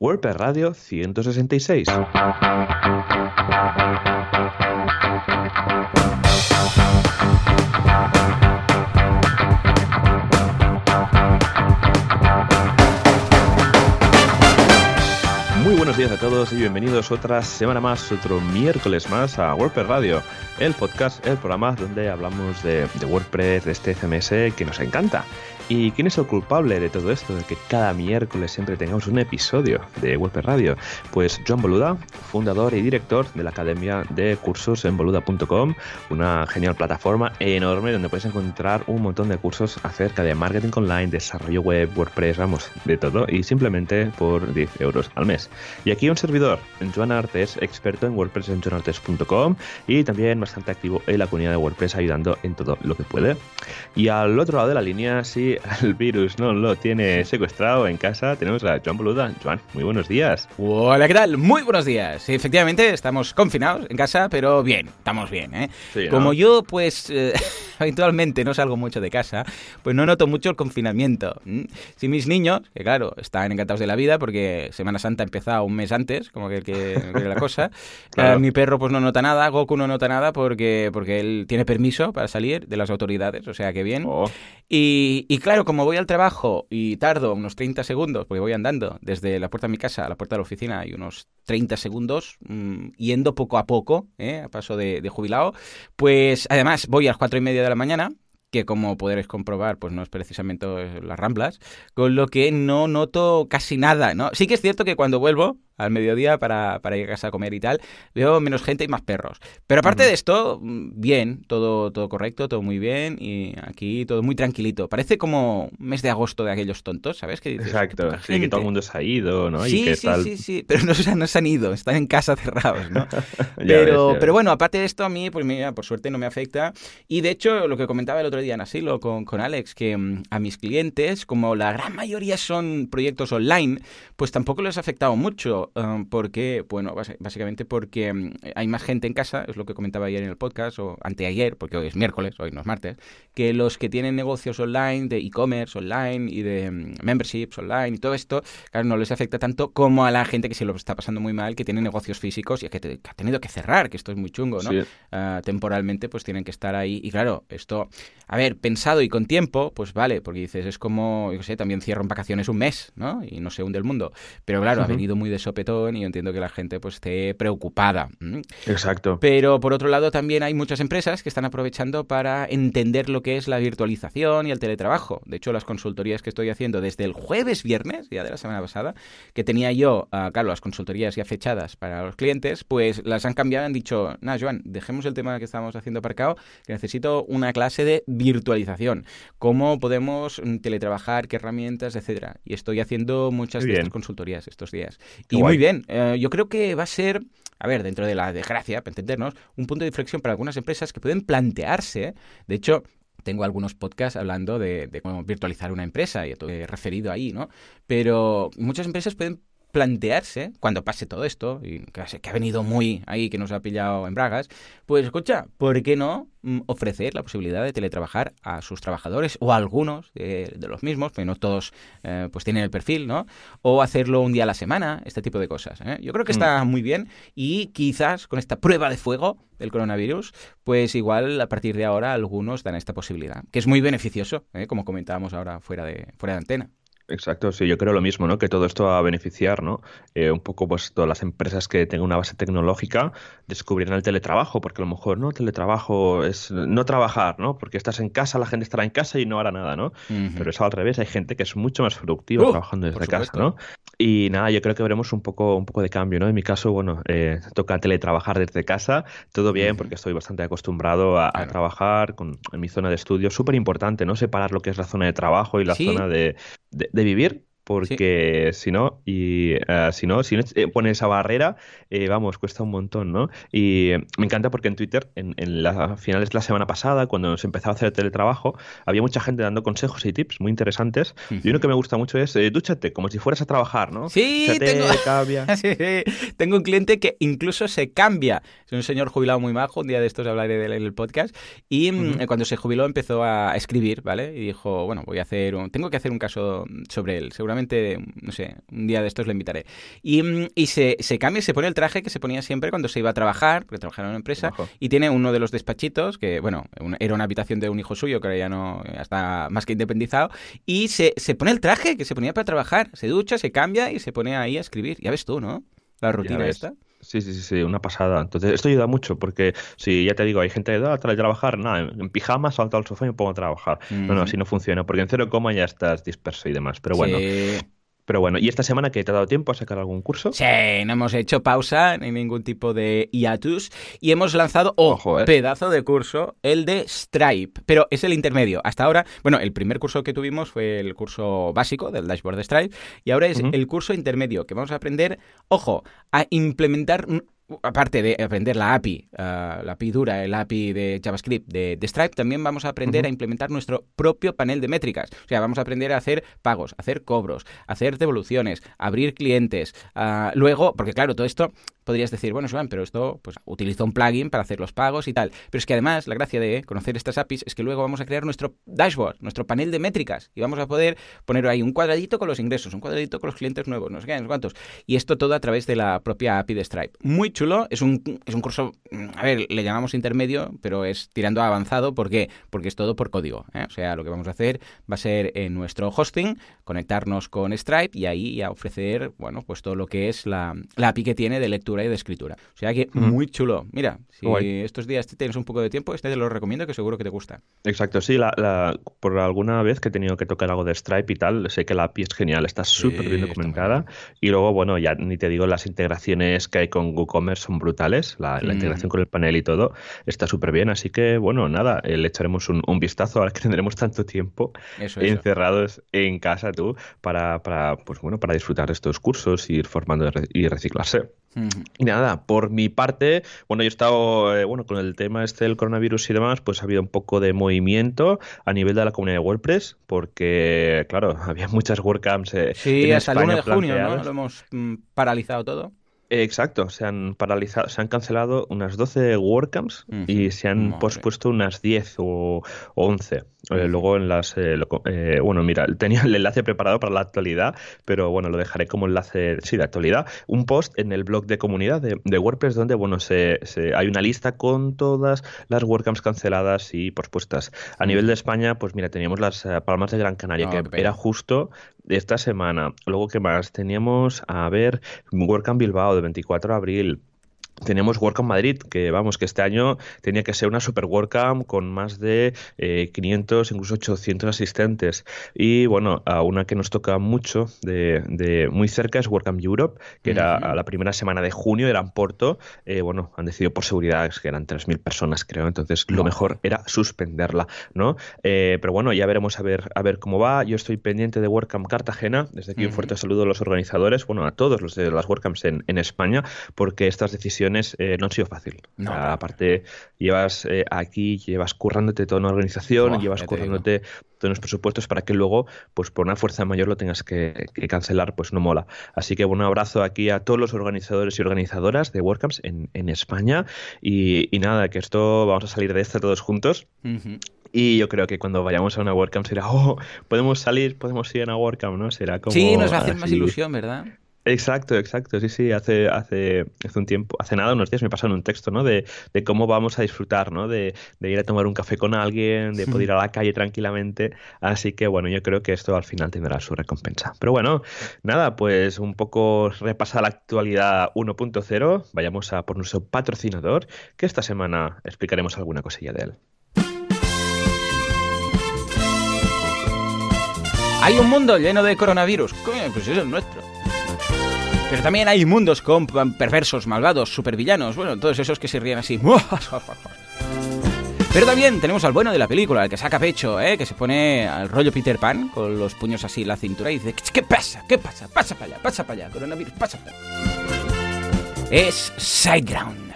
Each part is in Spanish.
WordPress Radio 166. Muy buenos días a todos y bienvenidos otra semana más, otro miércoles más a WordPress Radio, el podcast, el programa donde hablamos de, de WordPress, de este CMS que nos encanta. ¿Y quién es el culpable de todo esto? De que cada miércoles siempre tengamos un episodio de WordPress Radio. Pues John Boluda, fundador y director de la Academia de Cursos en boluda.com, una genial plataforma enorme donde puedes encontrar un montón de cursos acerca de marketing online, desarrollo web, WordPress, vamos, de todo, y simplemente por 10 euros al mes. Y aquí un servidor, Joan Artes, experto en WordPress en joanartes.com y también bastante activo en la comunidad de WordPress ayudando en todo lo que puede. Y al otro lado de la línea, sí, el virus no lo tiene secuestrado en casa, tenemos a Joan Boluda. Joan, muy buenos días. Hola, ¿qué tal? Muy buenos días. Efectivamente, estamos confinados en casa, pero bien, estamos bien, ¿eh? Sí, ¿no? Como yo, pues, eh, habitualmente no salgo mucho de casa, pues no noto mucho el confinamiento. ¿m? Si mis niños, que claro, están encantados de la vida porque Semana Santa empezó un mes antes, como que, que, que la cosa. Claro. Eh, mi perro, pues no nota nada, Goku no nota nada porque, porque él tiene permiso para salir de las autoridades, o sea que bien. Oh, Y, y claro, como voy al trabajo y tardo unos 30 segundos, porque voy andando desde la puerta de mi casa a la puerta de la oficina y unos 30 segundos, mm, yendo poco a poco, ¿eh? a paso de, jubilado, pues además voy a las 4 y media de la mañana, que como podréis comprobar, pues no es precisamente las ramblas, con lo que no noto casi nada, ¿no? Sí que es cierto que cuando vuelvo al mediodía para, para ir a casa a comer y tal, veo menos gente y más perros. Pero aparte de esto, mm, bien, todo, todo correcto, todo muy bien y aquí todo muy tranquilito. Parece como mes de agosto de aquellos tontos, ¿sabes? Que dices, exacto. Sí, que todo el mundo se ha ido, ¿no? y Sí, que sí, tal. sí, sí, pero no, o sea, no se han ido, están en casa cerrados, ¿no? Pero, ves, pero bueno, aparte de esto, a mí, pues mira, por suerte no me afecta. Y de hecho, lo que comentaba el otro día en Asilo con, con Alex, que mm, a mis clientes, como la gran mayoría son proyectos online, pues tampoco les ha afectado mucho. Eh, porque, bueno, básicamente porque mm, hay más gente en casa, es lo que comentaba ayer en el podcast, o anteayer, porque hoy es miércoles, hoy no es martes, que los que tienen negocios online, de e-commerce online y de mm, memberships online y todo esto, claro, no les afecta tanto como a la gente que se lo está pasando muy mal, que tiene negocios físicos y que, te- que ha tenido que cerrar, que esto es muy chungo, ¿no? Sí. Ah, temporalmente, pues tienen que estar ahí. Y claro, esto, a ver, pensado y con tiempo, pues vale, porque dices, es como, yo sé, también cierro en vacaciones un mes, ¿no? Y no se hunde el mundo. Pero claro, ha Ujú. venido muy de sopetón y yo entiendo que la gente pues esté preocupada. Exacto. Pero por otro lado también hay muchas empresas que están aprovechando para entender lo que es la virtualización y el teletrabajo. De hecho, las consultorías que estoy haciendo desde el jueves viernes, ya de la semana pasada, que tenía yo, ah, claro, las consultorías ya fechadas para los clientes, pues las han cambiado y han dicho, nada, Joan, dejemos el tema que estábamos haciendo aparcado, que necesito una clase de virtualización. ¿Cómo podemos mm, teletrabajar? ¿Qué herramientas? Etcétera. Y estoy haciendo muchas de estas consultorías estos días. Qué y guay. muy bien, eh, yo creo que va a ser, a ver, dentro de la desgracia, para entendernos, un punto de inflexión para algunas empresas que pueden plantearse, de hecho, tengo algunos podcasts hablando de, de cómo virtualizar una empresa y he referido ahí, ¿no? Pero muchas empresas pueden plantearse, cuando pase todo esto, y que ha que ha venido muy ahí, que nos ha pillado en bragas, pues escucha, ¿por qué no mm, ofrecer la posibilidad de teletrabajar a sus trabajadores o a algunos de, de los mismos, porque no todos eh, pues tienen el perfil, ¿no? O hacerlo un día a la semana, este tipo de cosas. ¿eh? Yo creo que está muy bien y quizás con esta prueba de fuego del coronavirus, pues igual a partir de ahora algunos dan esta posibilidad, que es muy beneficioso, ¿eh? como comentábamos ahora fuera de, fuera de antena. Exacto, sí, yo creo lo mismo, ¿no? Que todo esto va a beneficiar, ¿no? Eh, un poco, pues, todas las empresas que tengan una base tecnológica descubrirán el teletrabajo, porque a lo mejor, ¿no? Teletrabajo es no trabajar, ¿no? Porque estás en casa, la gente estará en casa y no hará nada, ¿no? Pero eso al revés, hay gente que es mucho más productiva Uh, trabajando desde casa. ¿no? Y nada, yo creo que veremos un poco, un poco de cambio, ¿no? En mi caso, bueno, eh, toca teletrabajar desde casa, todo bien, porque estoy bastante acostumbrado a, trabajar con, en mi zona de estudio. Súper importante, ¿no? Separar lo que es la zona de trabajo y la Sí. zona de, de- de vivir. Porque si no, y eh, si no, si no eh, pone esa barrera, eh, vamos, cuesta un montón, ¿no? Y eh, me encanta porque en Twitter, en, en las finales de la semana pasada, cuando se empezaba a hacer el teletrabajo, había mucha gente dando consejos y tips muy interesantes. Y uno que me gusta mucho es, eh, dúchate, como si fueras a trabajar, ¿no? Sí, Dúchate, tengo... cambia. Sí, sí. Tengo un cliente que incluso se cambia. Es un señor jubilado muy majo, un día de estos hablaré de él en el podcast. Y mm, Ujú. cuando se jubiló empezó a escribir, ¿vale? Y dijo, bueno, voy a hacer un... Tengo que hacer un caso sobre él. Seguramente seguramente, no sé, un día de estos le invitaré. Y, mm, y se, se cambia, se pone el traje que se ponía siempre cuando se iba a trabajar, porque trabajaba en una empresa, Ojo. y tiene uno de los despachitos, que bueno, era una habitación de un hijo suyo, que ahora ya no ya está más que independizado, y se, se pone el traje que se ponía para trabajar, se ducha, se cambia y se pone ahí a escribir. Ya ves tú, ¿no? La rutina esta. Sí, sí, sí, sí, una pasada. Entonces, esto ayuda mucho porque si ya te digo, hay gente que da a trabajar, nada, en pijama, salto al sofá y me pongo a trabajar. No, no, así no funciona, porque en cero coma ya estás disperso y demás. Pero bueno, Sí. Pero bueno, ¿y esta semana que te ha dado tiempo a sacar algún curso? Sí, no hemos hecho pausa ni ningún tipo de hiatus y hemos lanzado, oh, Ojo, eh. pedazo de curso, el de Stripe, pero es el intermedio. Hasta ahora, bueno, el primer curso que tuvimos fue el curso básico del dashboard de Stripe y ahora es el curso intermedio que vamos a aprender, ojo, a implementar Aparte de aprender la API, ah, la API dura, el API de JavaScript de, de Stripe, también vamos a aprender a implementar nuestro propio panel de métricas. O sea, vamos a aprender a hacer pagos, hacer cobros, hacer devoluciones, abrir clientes. ah, luego, porque claro, todo esto podrías decir, bueno, Joan, pero esto pues utiliza un plugin para hacer los pagos y tal. Pero es que además la gracia de conocer estas APIs es que luego vamos a crear nuestro dashboard, nuestro panel de métricas y vamos a poder poner ahí un cuadradito con los ingresos, un cuadradito con los clientes nuevos, no sé qué, no sé cuántos. Y esto todo a través de la propia API de Stripe. Muy chulo, es un, es un curso, a ver, le llamamos intermedio, pero es tirando a avanzado. ¿Por qué? Porque es todo por código. ¿eh? O sea, lo que vamos a hacer va a ser en nuestro hosting, conectarnos con Stripe y ahí a ofrecer, bueno, pues todo lo que es la, la API que tiene de lectura y de escritura. O sea que muy chulo. Mira, si Guay. estos días tienes un poco de tiempo, este te lo recomiendo que seguro que te gusta. Exacto, sí, la, la- por alguna vez que he tenido que tocar algo de Stripe y tal, sé que la API es genial, está súper bien está documentada. Y luego, bueno, ya ni te digo, las integraciones que hay con WooCommerce son brutales, la, la Mm. integración con el panel y todo está súper bien. Así que, bueno, nada, eh, le echaremos un, un vistazo ahora que tendremos tanto tiempo Eso, eso. encerrados en casa tú para, para, pues bueno, para disfrutar de estos cursos, ir formando y re- y reciclarse. Ujú. Y nada, por mi parte, bueno, yo he estado, eh, bueno, con el tema este del coronavirus y demás, pues ha habido un poco de movimiento a nivel de la comunidad de WordPress, porque, claro, había muchas WordCamps eh, Sí, en hasta el 1 de junio, ¿no? Lo hemos mm, paralizado todo. Exacto, se han paralizado, se han cancelado unas 12 WordCamps Ujú, y se han madre. pospuesto unas 10 o, o 11. Eh, luego en las... eh, lo eh, bueno, mira, tenía el enlace preparado para la actualidad, pero bueno, lo dejaré como enlace, sí, de actualidad. Un post en el blog de comunidad de, de WordPress donde, bueno, se, se- hay una lista con todas las WordCamps canceladas y pospuestas. A nivel de España, pues mira, teníamos las Palmas de Gran Canaria, Oh, que era justo esta semana. Luego, ¿qué más? Teníamos, a ver, WordCamp Bilbao de 24 de abril. Teníamos WordCamp Madrid, que vamos, que este año tenía que ser una super WordCamp con más de eh, 500, incluso 800 asistentes. Y bueno, a una que nos toca mucho de, de muy cerca es WordCamp Europe, que era a la primera semana de junio, era en Porto. Eh, bueno, han decidido por seguridad que eran 3.000 personas, creo, entonces lo mejor era suspenderla, ¿no? Eh, pero bueno, ya veremos a ver, a ver cómo va. Yo estoy pendiente de WordCamp Cartagena. Desde aquí un fuerte saludo a los organizadores, bueno, a todos los de las WordCamps en, en España, porque estas decisiones eh, no han sido fácil. No, O sea, aparte, llevas eh, aquí, llevas currándote toda una organización, Buah, llevas currándote todos los presupuestos para que luego, pues por una fuerza mayor lo tengas que, que cancelar, pues no mola. Así que un abrazo aquí a todos los organizadores y organizadoras de WordCamps en, en España. Y, y nada, que esto vamos a salir de esta todos juntos. Ujú. Y yo creo que cuando vayamos a una WordCamp será, oh, podemos salir, podemos ir a una WordCamp, ¿no? Será como. Sí, nos va a hacer más así. ilusión, ¿verdad? Exacto, exacto. Sí, sí, hace, hace, hace un tiempo, hace nada, unos días me pasaron un texto, ¿no? De, de cómo vamos a disfrutar, ¿no? De, de ir a tomar un café con alguien, de poder ir a la calle tranquilamente. Así que bueno, yo creo que esto al final tendrá su recompensa. Pero bueno, nada, pues un poco repasar la actualidad 1.0. Vayamos a por nuestro patrocinador, que esta semana explicaremos alguna cosilla de él. Hay un mundo lleno de coronavirus. Pues es el nuestro. Pero también hay mundos con perversos, malvados, supervillanos, bueno, todos esos que se ríen así. Pero también tenemos al bueno de la película, el que saca pecho, ¿eh? que se pone al rollo Peter Pan con los puños así en la cintura y dice, ¿qué pasa? ¿Qué pasa? Pasa para allá, pasa para allá, coronavirus, pasa para allá. Es SiteGround.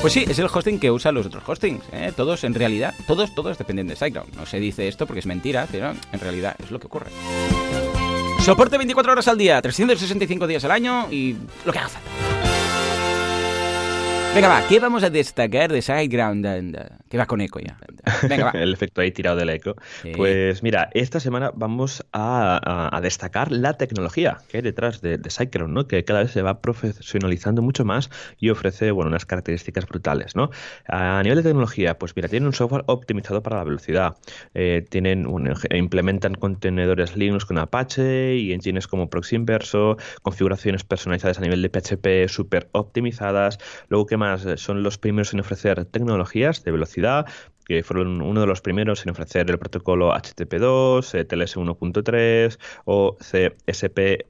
Pues sí, es el hosting que usan los otros hostings. ¿eh? Todos, en realidad, todos, todos dependen de SiteGround. No se dice esto porque es mentira, pero en realidad es lo que ocurre. Soporte 24 horas al día, 365 días al año y lo que haga falta. Venga, va, ¿qué vamos a destacar de SiteGround? ¿Qué va con eco ya? Venga, el efecto ahí tirado del eco. Pues mira, esta semana vamos a, destacar la tecnología que hay detrás de, de Cyclone, ¿no? Que cada vez se va profesionalizando mucho más y ofrece, bueno, unas características brutales, ¿no? A nivel de tecnología, pues mira, tienen un software optimizado para la velocidad. Eh, tienen, implementan contenedores Linux con Apache y engines como Proxy Inverso, configuraciones personalizadas a nivel de PHP súper optimizadas. Luego, ¿qué más? Son los primeros en ofrecer tecnologías de velocidad, que fueron uno de los primeros en ofrecer el protocolo HTTP2, TLS 1.3 o CSP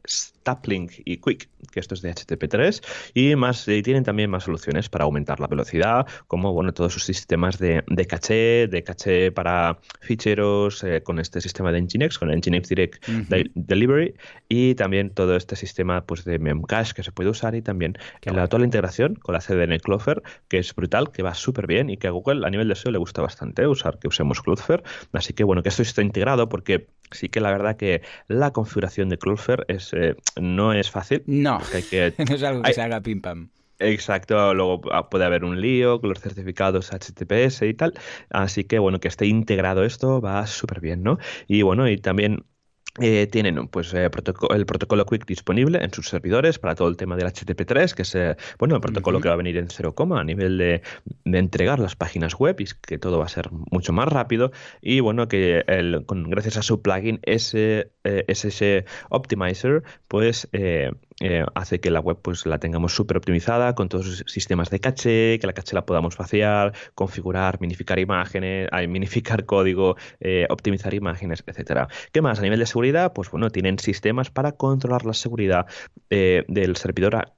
Staplink y Quick, que esto es de HTTP3, y más y tienen también más soluciones para aumentar la velocidad, como bueno, todos sus sistemas de, caché, de caché para ficheros, eh, con este sistema de Nginx, con Nginx Direct Delivery, y también todo este sistema pues, de Memcache que se puede usar, y también la, toda la integración con la CDN Clover, que es brutal, que va súper bien y que a Google a nivel de SEO le gusta bastante usar que usemos Cloudflare. Así que bueno, que esto está integrado porque sí que la verdad que la configuración de Cloudflare es, eh, no es fácil. No, no es algo que se haga pim pam. Exacto, luego ah, puede haber un lío con los certificados HTTPS y tal. Así que bueno, que esté integrado esto va súper bien, ¿no? Y bueno, y también eh, tienen pues eh, el protocolo Quick disponible en sus servidores para todo el tema del HTTP3, que es eh, bueno el protocolo que va a venir en 0, a nivel de, entregar las páginas web y que todo va a ser mucho más rápido. Y bueno que el, con, gracias a su plugin ese, SS Optimizer pues eh, hace que la web pues la tengamos súper optimizada con todos los sistemas de caché, que la caché la podamos vaciar, configurar, minificar imágenes, minificar código, eh, optimizar imágenes, etcétera. ¿Qué más? A nivel de seguridad, pues bueno, tienen sistemas para controlar la seguridad eh, del servidor,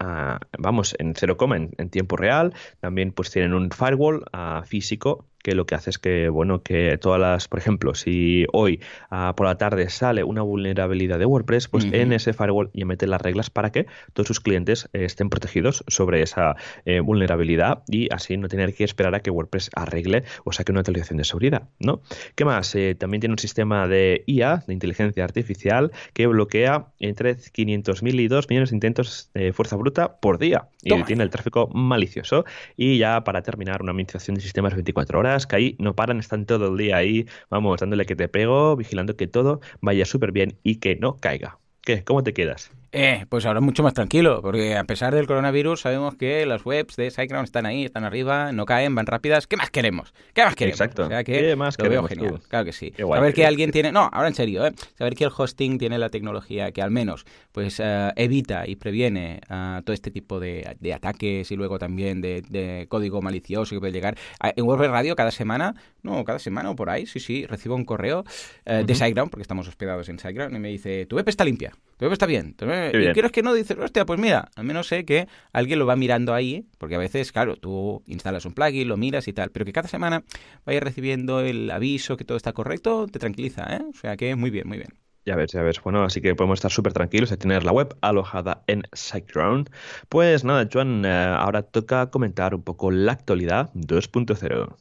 vamos, en 0, en, en tiempo real. También pues tienen un firewall físico que lo que hace es que, bueno, que todas las, por ejemplo, si hoy ah, por la tarde sale una vulnerabilidad de WordPress, pues en ese firewall ya mete las reglas para que todos sus clientes eh, estén protegidos sobre esa eh, vulnerabilidad y así no tener que esperar a que WordPress arregle o saque una actualización de seguridad, ¿no? ¿Qué más? Eh, también tiene un sistema de IA, de inteligencia artificial, que bloquea entre 500.000 y 2 millones de intentos de fuerza bruta por día y tiene el tráfico malicioso. Y ya para terminar, una administración de sistemas 24 horas que ahí no paran, están todo el día ahí, vamos, dándole que te pego, vigilando que todo vaya súper bien y que no caiga. ¿Qué? ¿Cómo te quedas? Eh, pues ahora mucho más tranquilo, porque a pesar del coronavirus sabemos que las webs de SiteGround están ahí, están arriba, no caen, van rápidas. ¿Qué más queremos? ¿Qué más queremos? Exacto. ¿Qué más lo veo genial. Claro que sí. Saber que alguien tiene... No, ahora en serio, ¿eh? Saber que el hosting tiene la tecnología que al menos pues eh, evita y previene uh, todo este tipo de, de, ataques y luego también de, de, código malicioso que puede llegar. En WordPress Radio cada semana, no, cada semana o por ahí, sí, sí, recibo un correo uh, de SiteGround, porque estamos hospedados en SiteGround, y me dice, tu web está limpia, web está bien. Tu web... Y quieres que no dices, hostia, pues mira, al menos sé que alguien lo va mirando ahí, porque a veces, claro, tú instalas un plugin, lo miras y tal, pero que cada semana vayas recibiendo el aviso que todo está correcto, te tranquiliza, ¿eh? O sea que muy bien, muy bien. Ya ves, ya ves. Bueno, así que podemos estar súper tranquilos de tener la web alojada en SiteGround. Pues nada, Joan, eh, ahora toca comentar un poco la actualidad 2.0.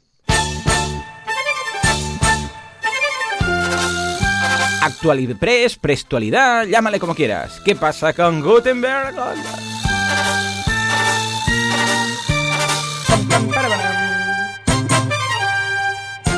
Actualidad Prestualidad, llámale como quieras. ¿Qué pasa con Gutenberg?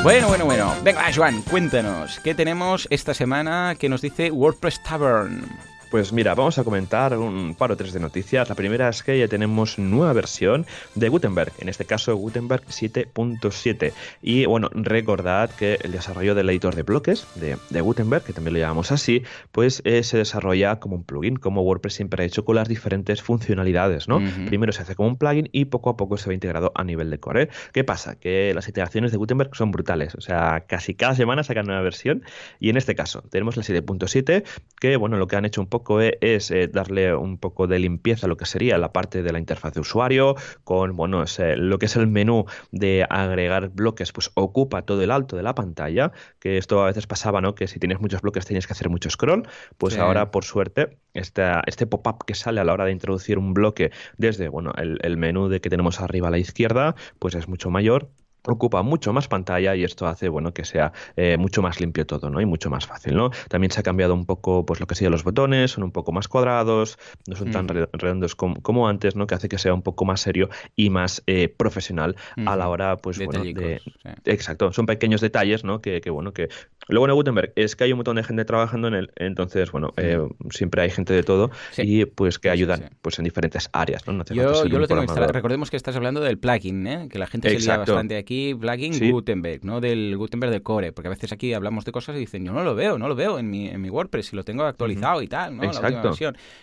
Bueno, bueno, bueno. Venga, Joan, cuéntanos, ¿qué tenemos esta semana que nos dice WordPress Tavern? Pues mira, vamos a comentar un par o tres de noticias. La primera es que ya tenemos nueva versión de Gutenberg, en este caso Gutenberg 7.7. Y bueno, recordad que el desarrollo del editor de bloques de, Gutenberg, que también lo llamamos así, pues eh, se desarrolla como un plugin, como WordPress siempre ha hecho con las diferentes funcionalidades, ¿no? Primero se hace como un plugin y poco a poco se va integrado a nivel de core. ¿Qué pasa? Que las integraciones de Gutenberg son brutales, o sea, casi cada semana sacan una versión y en este caso tenemos la 7.7 que, bueno, lo que han hecho un poco es eh, darle un poco de limpieza a lo que sería la parte de la interfaz de usuario, con bueno, lo que es el menú de agregar bloques, pues ocupa todo el alto de la pantalla, que esto a veces pasaba, ¿no? Que si tienes muchos bloques tenías que hacer mucho scroll, pues ahora por suerte esta, este pop-up que sale a la hora de introducir un bloque desde bueno, el, el menú de que tenemos arriba a la izquierda, pues es mucho mayor ocupa mucho más pantalla y esto hace bueno que sea eh, mucho más limpio todo no y mucho más fácil no también se ha cambiado un poco pues lo que serían los botones son un poco más cuadrados no son tan redondos como, antes no que hace que sea un poco más serio y más eh, profesional a la hora pues bueno de exacto son pequeños detalles no que, bueno que luego en Gutenberg es que hay un montón de gente trabajando en él entonces bueno eh, siempre hay gente de todo y pues que ayudan pues en diferentes áreas no, yo, yo lo tengo recordemos que estás hablando del plugin que la gente se lía bastante aquí plugin Gutenberg, no del Gutenberg del core, porque a veces aquí hablamos de cosas y dicen, yo no lo veo, no lo veo en mi, en mi WordPress, si lo tengo actualizado y tal, ¿no? Exacto.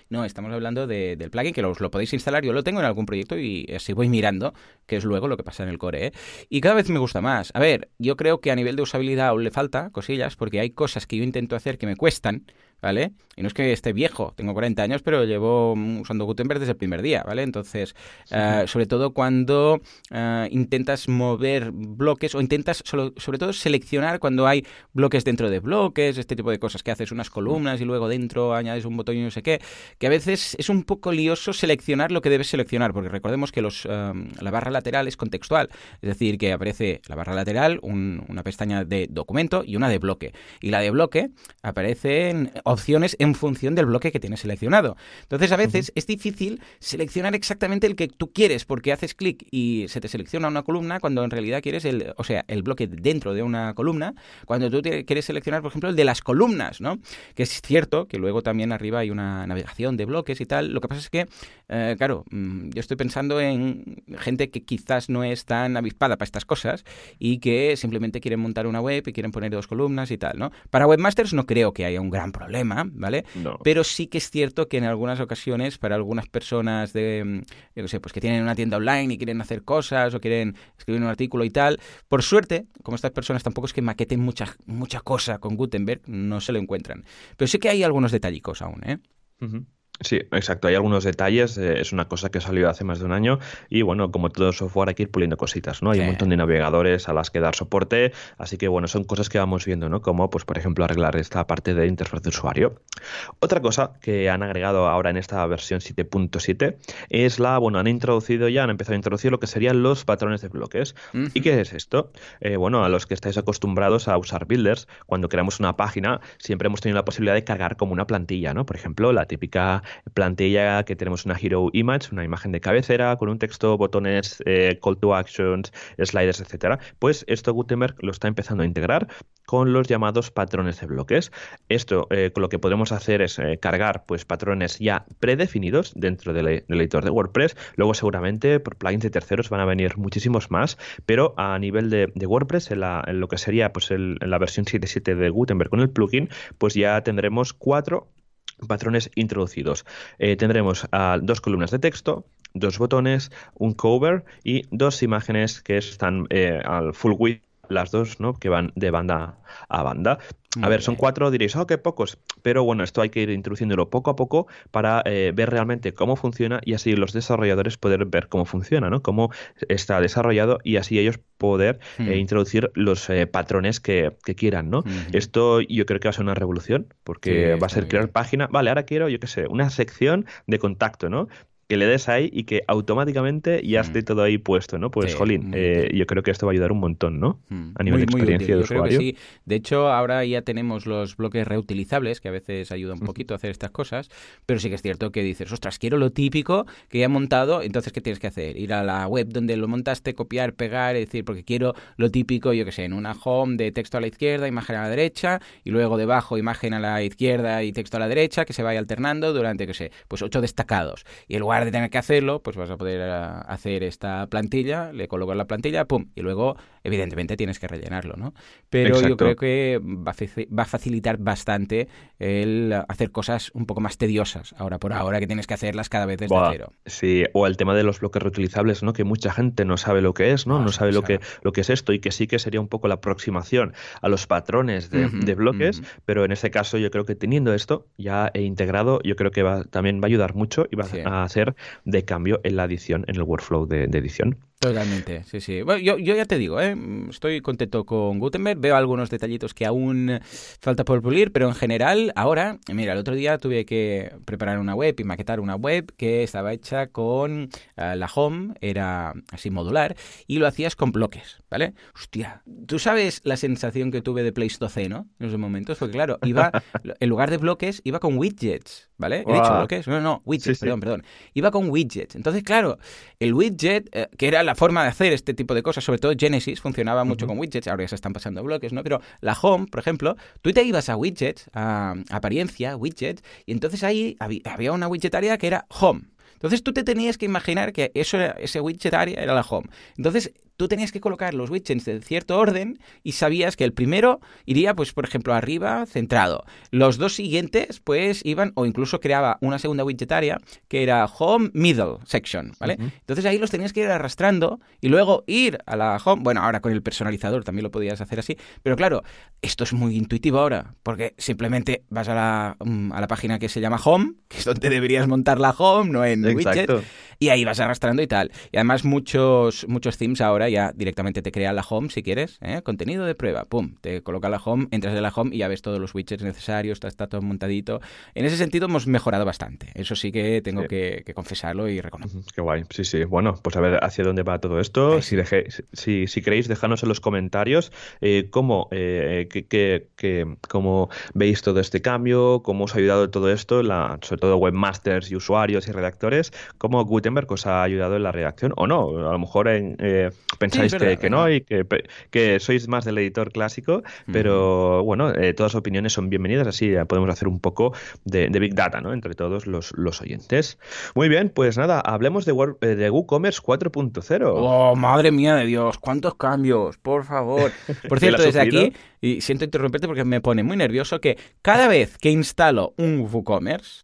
No, estamos hablando del plugin que lo podéis instalar, yo lo tengo en algún proyecto y así voy mirando qué es luego lo que pasa en el core. ¿eh? Y cada vez me gusta más. A ver, yo creo que a nivel de usabilidad aún le falta cosillas, porque hay cosas que yo intento hacer que me cuestan, ¿vale? Y no es que esté viejo, tengo 40 años, pero llevo usando Gutenberg desde el primer día, ¿vale? Entonces, eh, sobre todo cuando eh, intentas mover bloques o intentas sobre todo seleccionar cuando hay bloques dentro de bloques, este tipo de cosas que haces unas columnas y luego dentro añades un botón y no sé qué, que a veces es un poco lioso seleccionar lo que debes seleccionar, porque recordemos que los, eh, la barra lateral es contextual, es decir, que aparece la barra lateral, una pestaña de documento y una de bloque. Y la de bloque aparece en opciones en función del bloque que tienes seleccionado. Entonces, a veces es difícil seleccionar exactamente el que tú quieres, porque haces clic y se te selecciona una columna cuando en realidad quieres el, o sea, el bloque dentro de una columna, cuando tú quieres seleccionar, por ejemplo, el de las columnas, ¿no? Que es cierto que luego también arriba hay una navegación de bloques y tal. Lo que pasa es que, eh, claro, mm, yo estoy pensando en gente que quizás no es tan avispada para estas cosas y que simplemente quieren montar una web y quieren poner dos columnas y tal, ¿no? Para webmasters no creo que haya un gran problema ¿vale? Pero sí que es cierto que en algunas ocasiones, para algunas personas de, mm, yo sé, pues que tienen una tienda online y quieren hacer cosas o quieren escribir un artículo y tal, por suerte, como estas personas tampoco es que maqueten mucha, mucha cosa con Gutenberg, no se lo encuentran. Pero sí que hay algunos detallicos aún, ¿eh? Sí, exacto. Hay algunos detalles. Eh, es una cosa que salió hace más de un año. Y bueno, como todo software, hay que ir puliendo cositas, ¿no? Hay un montón de navegadores a las que dar soporte. Así que bueno, son cosas que vamos viendo, ¿no? Como, pues, por ejemplo, arreglar esta parte de interfaz de usuario. Otra cosa que han agregado ahora en esta versión 7.7 es la, bueno, han introducido ya, han empezado a introducir lo que serían los patrones de bloques. ¿Y qué es esto? Eh, bueno, a los que estáis acostumbrados a usar builders, cuando creamos una página, siempre hemos tenido la posibilidad de cargar como una plantilla, ¿no? Por ejemplo, la típica plantilla que tenemos una Hero Image, una imagen de cabecera con un texto, botones, eh, call to actions, sliders, etcétera. Pues esto Gutenberg lo está empezando a integrar con los llamados patrones de bloques. Esto eh, lo que podemos hacer es eh, cargar pues patrones ya predefinidos dentro del, editor de WordPress. Luego seguramente por plugins de terceros van a venir muchísimos más, pero a nivel de, WordPress en, lo que sería pues en la versión 7.7 de Gutenberg con el plugin, pues ya tendremos cuatro patrones introducidos. Eh, tendremos dos columnas de texto, dos botones, un cover y dos imágenes que están eh, al full width las dos, ¿no? Que van de banda a banda. A ver, son cuatro, diréis, oh, qué pocos. Pero bueno, esto hay que ir introduciéndolo poco a poco para eh, ver realmente cómo funciona y así los desarrolladores poder ver cómo funciona, ¿no? Cómo está desarrollado y así ellos poder eh, hmm. introducir los eh, patrones que, quieran, ¿no? Esto yo creo que va a ser una revolución porque va a ser crear página. Vale, ahora quiero, yo qué sé, una sección de contacto, ¿no? Que le des ahí y que automáticamente ya mm. esté todo ahí puesto, ¿no? Pues, jolín, eh, yo creo que esto va a ayudar un montón, ¿no? Mm. A nivel de experiencia de usuario. sí. De hecho, ahora ya tenemos los bloques reutilizables, que a veces ayuda un poquito a hacer estas cosas, pero sí que es cierto que dices, ostras, quiero lo típico que ya he montado, entonces, ¿qué tienes que hacer? Ir a la web donde lo montaste, copiar, pegar, es decir, porque quiero lo típico, yo que sé, en una home de texto a la izquierda, imagen a la derecha, y luego debajo imagen a la izquierda y texto a la derecha, que se vaya alternando durante, qué sé, pues ocho destacados. Y en lugar de tener que hacerlo, pues vas a poder eh, hacer esta plantilla, le colocas la plantilla, pum, y luego, evidentemente, tienes que rellenarlo, ¿no? Pero yo creo que va a, facilitar bastante el hacer cosas un poco más tediosas ahora por ahora, que tienes que hacerlas cada vez desde cero. Sí, o el tema de los bloques reutilizables, ¿no? Que mucha gente no sabe lo que es, ¿no? no sabe lo que, lo que es esto y que sí que sería un poco la aproximación a los patrones de, bloques, pero en este caso yo creo que teniendo esto ya he integrado, yo creo que va, también va a ayudar mucho y va a hacer de cambio en la edición, en el workflow de, edición. Totalmente, sí, sí. Bueno, yo, yo ya te digo, ¿eh? estoy contento con Gutenberg, veo algunos detallitos que aún falta por pulir, pero en general, ahora, mira, el otro día tuve que preparar una web y maquetar una web que estaba hecha con uh, la home, era así modular, y lo hacías con bloques, ¿vale? Hostia, tú sabes la sensación que tuve de Pleistoceno en esos momentos, porque claro, iba, en lugar de bloques, iba con widgets, ¿vale? He dicho bloques, no, no, widgets, sí, perdón, sí. perdón. Iba con widgets. Entonces, claro, el widget, eh, que era la forma de hacer este tipo de cosas, sobre todo Genesis funcionaba mucho uh -huh. con widgets, ahora ya se están pasando a bloques, ¿no? Pero la Home, por ejemplo, tú te ibas a widgets, a apariencia, widgets, y entonces ahí había una widget área que era Home. Entonces tú te tenías que imaginar que eso era, ese widget área era la home. Entonces tú tenías que colocar los widgets de cierto orden y sabías que el primero iría, pues, por ejemplo, arriba, centrado. Los dos siguientes, pues, iban, o incluso creaba una segunda widget área que era home middle section, ¿vale? Uh -huh. Entonces ahí los tenías que ir arrastrando y luego ir a la home. Bueno, ahora con el personalizador también lo podías hacer así, pero claro, esto es muy intuitivo ahora, porque simplemente vas a la, um, a la página que se llama home, que es donde deberías montar la home, no en Exacto. widget, y ahí vas arrastrando y tal. Y además muchos, muchos themes ahora ya directamente te crea la home si quieres, ¿eh? contenido de prueba, pum, te coloca la home, entras de la home y ya ves todos los widgets necesarios, está, está todo montadito. En ese sentido hemos mejorado bastante, eso sí que tengo sí. que, que, confesarlo y reconocer. Qué guay, sí, sí. Bueno, pues a ver hacia dónde va todo esto. Si, deje, si, si, queréis, dejadnos en los comentarios eh, cómo, eh, que, que, cómo veis todo este cambio, cómo os ha ayudado todo esto, la, sobre todo webmasters y usuarios y redactores, cómo Gutenberg os ha ayudado en la redacción o no. A lo mejor en, eh, pensáis sí, que, que, no y que, que, sois más del editor clásico, pero bueno, eh, todas las opiniones son bienvenidas, así podemos hacer un poco de, de Big Data ¿no? entre todos los, los, oyentes. Muy bien, pues nada, hablemos de, Word, eh, de WooCommerce 4.0. Oh, madre mía de Dios, cuántos cambios, por favor. Por cierto, desde aquí, y siento interrumpirte porque me pone muy nervioso que cada vez que instalo un WooCommerce,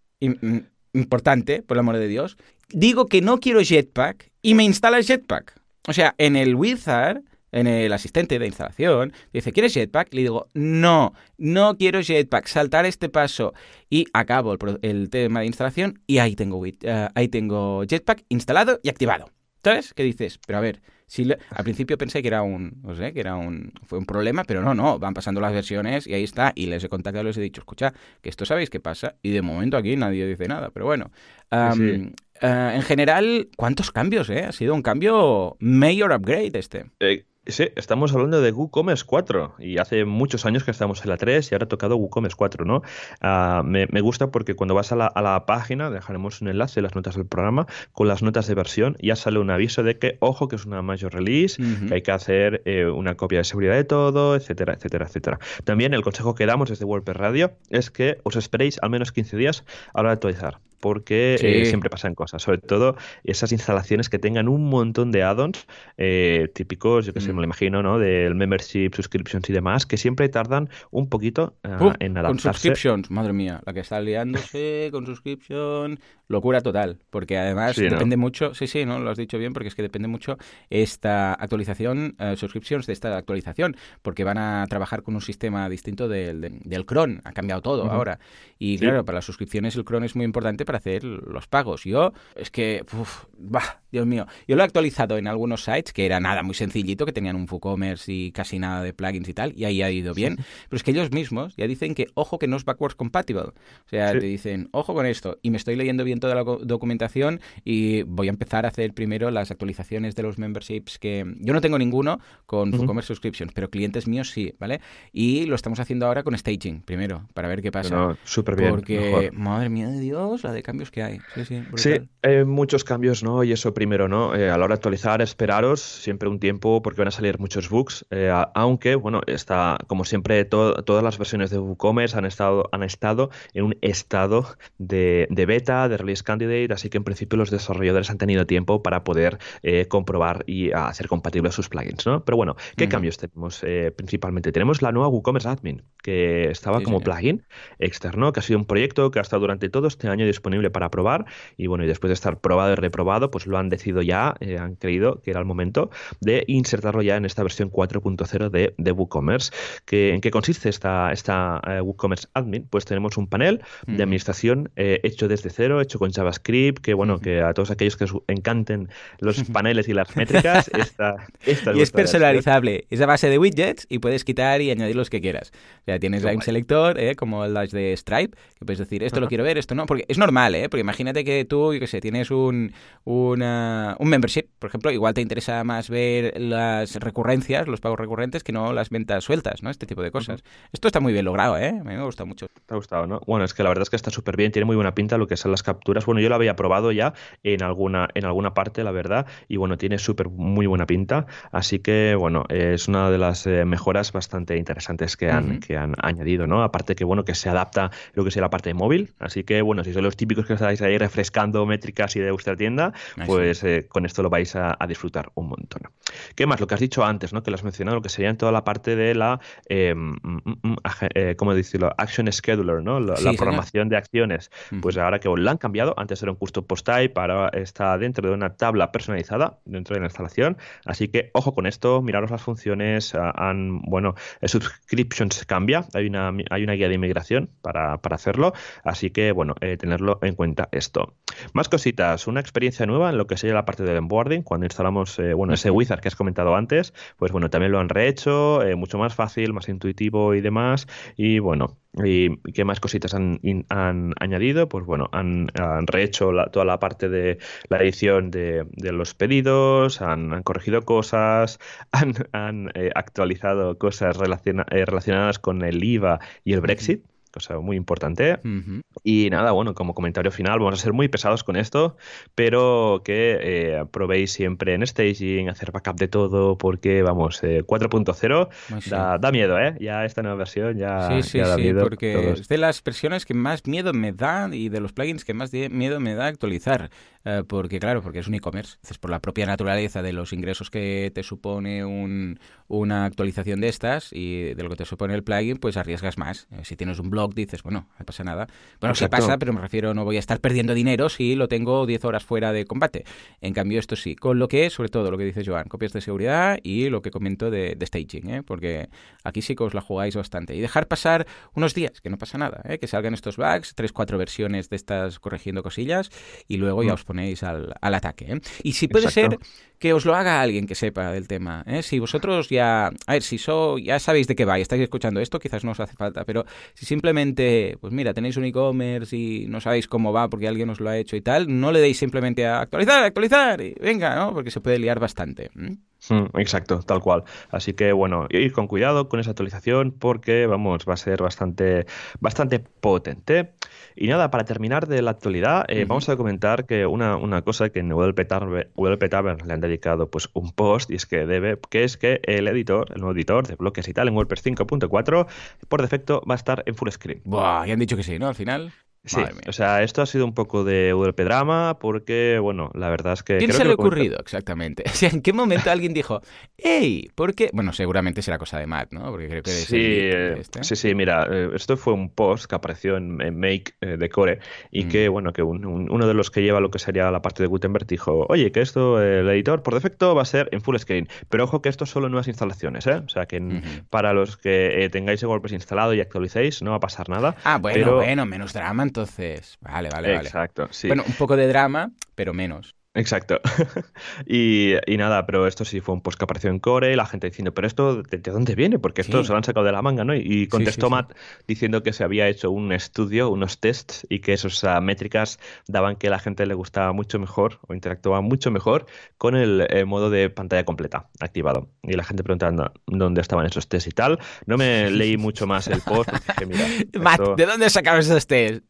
importante, por el amor de Dios, digo que no quiero Jetpack y me instala Jetpack. O sea, en el Wizard, en el asistente de instalación, dice, ¿quieres Jetpack? Le digo, no, no quiero Jetpack, saltar este paso. Y acabo el, el tema de instalación y ahí tengo, uh, ahí tengo Jetpack instalado y activado. ¿Sabes? ¿Qué dices? Pero a ver, si le... al principio pensé que era un, no sé, que era un, fue un problema, pero no, no, van pasando las versiones y ahí está. Y les he contactado, les he dicho, escucha, que esto sabéis qué pasa. Y de momento aquí nadie dice nada, pero bueno. Um, sí. Uh, en general, ¿cuántos cambios? Eh? Ha sido un cambio mayor upgrade este. Eh, sí, estamos hablando de WooCommerce 4 y hace muchos años que estamos en la 3 y ahora ha tocado WooCommerce 4, ¿no? Uh, me, me, gusta porque cuando vas a la, a la, página, dejaremos un enlace en las notas del programa, con las notas de versión, ya sale un aviso de que, ojo, que es una major release, uh -huh. que hay que hacer eh, una copia de seguridad de todo, etcétera, etcétera, etcétera. También el consejo que damos desde WordPress Radio es que os esperéis al menos 15 días a la hora de actualizar porque sí. eh, siempre pasan cosas, sobre todo esas instalaciones que tengan un montón de add-ons eh, típicos, yo que sé. Me lo imagino, ¿no? Del membership, subscriptions y demás, que siempre tardan un poquito uh, en adaptarse. Con subscriptions, madre mía, la que está liándose con subscription, locura total, porque además sí, depende ¿no? mucho, sí, sí, no lo has dicho bien, porque es que depende mucho esta actualización, uh, subscriptions de esta actualización, porque van a trabajar con un sistema distinto del, del, del Cron, ha cambiado todo uh -huh. ahora. Y sí. claro, para las suscripciones el Cron es muy importante para hacer los pagos. Yo, es que, uf, bah, Dios mío, yo lo he actualizado en algunos sites que era nada, muy sencillito, que tenían un WooCommerce y casi nada de plugins y tal, y ahí ha ido bien. Pero es que ellos mismos ya dicen que, ojo, que no es backwards compatible. O sea, te dicen, ojo con esto, y me estoy leyendo bien toda la documentación y voy a empezar a hacer primero las actualizaciones de los memberships que yo no tengo ninguno con uh -huh. WooCommerce Subscriptions, pero clientes míos sí, ¿vale? Y lo estamos haciendo ahora con staging, primero, para ver qué pasa. No, Súper bien. Porque, mejor. madre mía de Dios, la de cambios que hay. Sí, sí, sí eh, muchos cambios, ¿no? Y eso primero, ¿no? Eh, a la hora de actualizar, esperaros siempre un tiempo porque van a salir muchos bugs, eh, aunque, bueno, está, como siempre, to todas las versiones de WooCommerce han estado, han estado en un estado de, de, beta, de release candidate, así que en principio los desarrolladores han tenido tiempo para poder eh, comprobar y hacer compatibles sus plugins, ¿no? Pero bueno, ¿qué uh -huh. cambios tenemos eh, principalmente? Tenemos la nueva WooCommerce Admin, que estaba sí, como plugin externo, que ha sido un proyecto que ha estado durante todo este año disponible para probar y bueno, y después de estar probado y reprobado, pues lo han decidido ya, eh, han creído que era el momento de insertarlo ya en esta versión 4.0 de, de, WooCommerce. ¿Que, ¿En qué consiste esta, esta uh, WooCommerce Admin? Pues tenemos un panel de administración eh, hecho desde cero, hecho hecho con JavaScript, que bueno, que a todos aquellos que os encanten los paneles y las métricas, esta, esta es Y es personalizable, es a base de widgets y puedes quitar y añadir los que quieras. O sea, tienes un selector, ¿eh? como las de Stripe, que puedes decir, esto lo quiero ver, esto no, porque es normal, ¿eh? Porque imagínate que tú, yo qué sé, tienes un, una, un membership, por ejemplo, igual te interesa más ver las recurrencias, los pagos recurrentes, que no las ventas sueltas, ¿no? Este tipo de cosas. Esto está muy bien logrado, ¿eh? A mí me gusta mucho. Te ha gustado, ¿no? Bueno, es que la verdad es que está súper bien, tiene muy buena pinta lo que son las Bueno, yo lo había probado ya en alguna, en alguna parte, la verdad, y bueno, tiene súper muy buena pinta. Así que, bueno, es una de las eh, mejoras bastante interesantes que han, que han añadido, ¿no? Aparte que, bueno, que se adapta lo que sea la parte de móvil. Así que, bueno, si son los típicos que estáis ahí refrescando métricas y de vuestra tienda, pues eh, con esto lo vais a, disfrutar un montón. ¿Qué más? Lo que has dicho antes, ¿no? Que lo has mencionado, lo que sería en toda la parte de la, eh, mm, mm, mm, ¿cómo decirlo? Action Scheduler, ¿no? La, programación de acciones. Pues ahora que lo han cambiado, antes era un custom post type, ahora está dentro de una tabla personalizada dentro de la instalación. Así que ojo con esto, miraros las funciones, han, bueno, subscriptions cambia, hay una, hay una guía de inmigración para, para hacerlo, así que bueno, eh, tenerlo en cuenta esto. Más cositas, una experiencia nueva en lo que sería la parte del onboarding, cuando instalamos, eh, bueno, ese wizard que has comentado antes, pues bueno, también lo han rehecho, eh, mucho más fácil, más intuitivo y demás, y bueno, ¿Y qué más cositas han, han añadido? Pues bueno, han, han rehecho toda la parte de la edición de, de los pedidos, han, corregido cosas, han, han eh, actualizado cosas eh, relacionadas con el IVA y el Brexit cosa muy importante. Y nada, bueno, como comentario final, vamos a ser muy pesados con esto, pero que eh, probéis siempre en staging, hacer backup de todo, porque vamos, 4.0 eh, da, miedo, ¿eh? Ya esta nueva versión ya, sí, sí, da sí, porque es de las versiones que más miedo me da y de los plugins que más miedo me da actualizar. Eh, porque claro, porque es un e-commerce. por la propia naturaleza de los ingresos que te supone un, una actualización de estas y de lo que te supone el plugin, pues arriesgas más. Eh, si tienes un blog, dices, bueno, no pasa nada. Bueno, sí pasa, pero me refiero, no voy a estar perdiendo dinero si lo tengo 10 horas fuera de combate. En cambio, esto sí, con lo que, sobre todo lo que dice Joan, copias de seguridad y lo que comento de, staging, ¿eh? porque aquí sí que os la jugáis bastante. Y dejar pasar unos días, que no pasa nada, ¿eh? que salgan estos bugs, tres, cuatro versiones de estas corrigiendo cosillas y luego ya mm. os ponéis al, al ataque. ¿eh? Y si puede ser que os lo haga alguien que sepa del tema. ¿eh? Si vosotros ya, a ver, si so, ya sabéis de qué va y estáis escuchando esto, quizás no os hace falta, pero si simplemente, pues mira, tenéis un e-commerce y no sabéis cómo va porque alguien os lo ha hecho y tal, no le deis simplemente a actualizar, actualizar y venga, ¿no? Porque se puede liar bastante. Mm, exacto, tal cual. Así que bueno, ir con cuidado con esa actualización porque vamos, va a ser bastante, bastante potente. Y nada, para terminar de la actualidad, eh, vamos a comentar que una, una cosa que en WP Tavern le han dedicado pues un post y es que debe, que es que el editor, el nuevo editor de bloques y tal en WordPress 5.4 por defecto va a estar en full screen. Buah, ya han dicho que sí, ¿no? Al final. Sí, o sea, esto ha sido un poco de WP drama porque, bueno, la verdad es que... ¿Quién se le ha ocurrido exactamente? O sea, ¿en qué momento alguien dijo, hey, ¿por qué? Bueno, seguramente será cosa de Matt, ¿no? Porque creo que sí, eh, este. sí, sí, mira, eh, esto fue un post que apareció en, Make eh, de Core y que, mm. bueno, que uno de los que lleva lo que sería la parte de Gutenberg dijo, oye, que esto, el editor por defecto va a ser en full screen, pero ojo que esto solo en nuevas instalaciones, ¿eh? O sea, que para los que tengáis el WordPress instalado y actualicéis no va a pasar nada. Ah, bueno, bueno, menos drama entonces. Vale, vale, vale. Exacto, sí. Bueno, un poco de drama, pero menos. Exacto. y, nada, pero esto sí fue un post que apareció en Core y la gente diciendo, pero esto, ¿de, dónde viene? Porque esto se lo han sacado de la manga, ¿no? Y, contestó Matt diciendo que se había hecho un estudio, unos tests, y que esas métricas daban que la gente le gustaba mucho mejor o interactuaba mucho mejor con el, modo de pantalla completa activado. Y la gente preguntando dónde estaban esos tests y tal. No me leí mucho más el post. mira, Matt, ¿de dónde sacabas esos tests?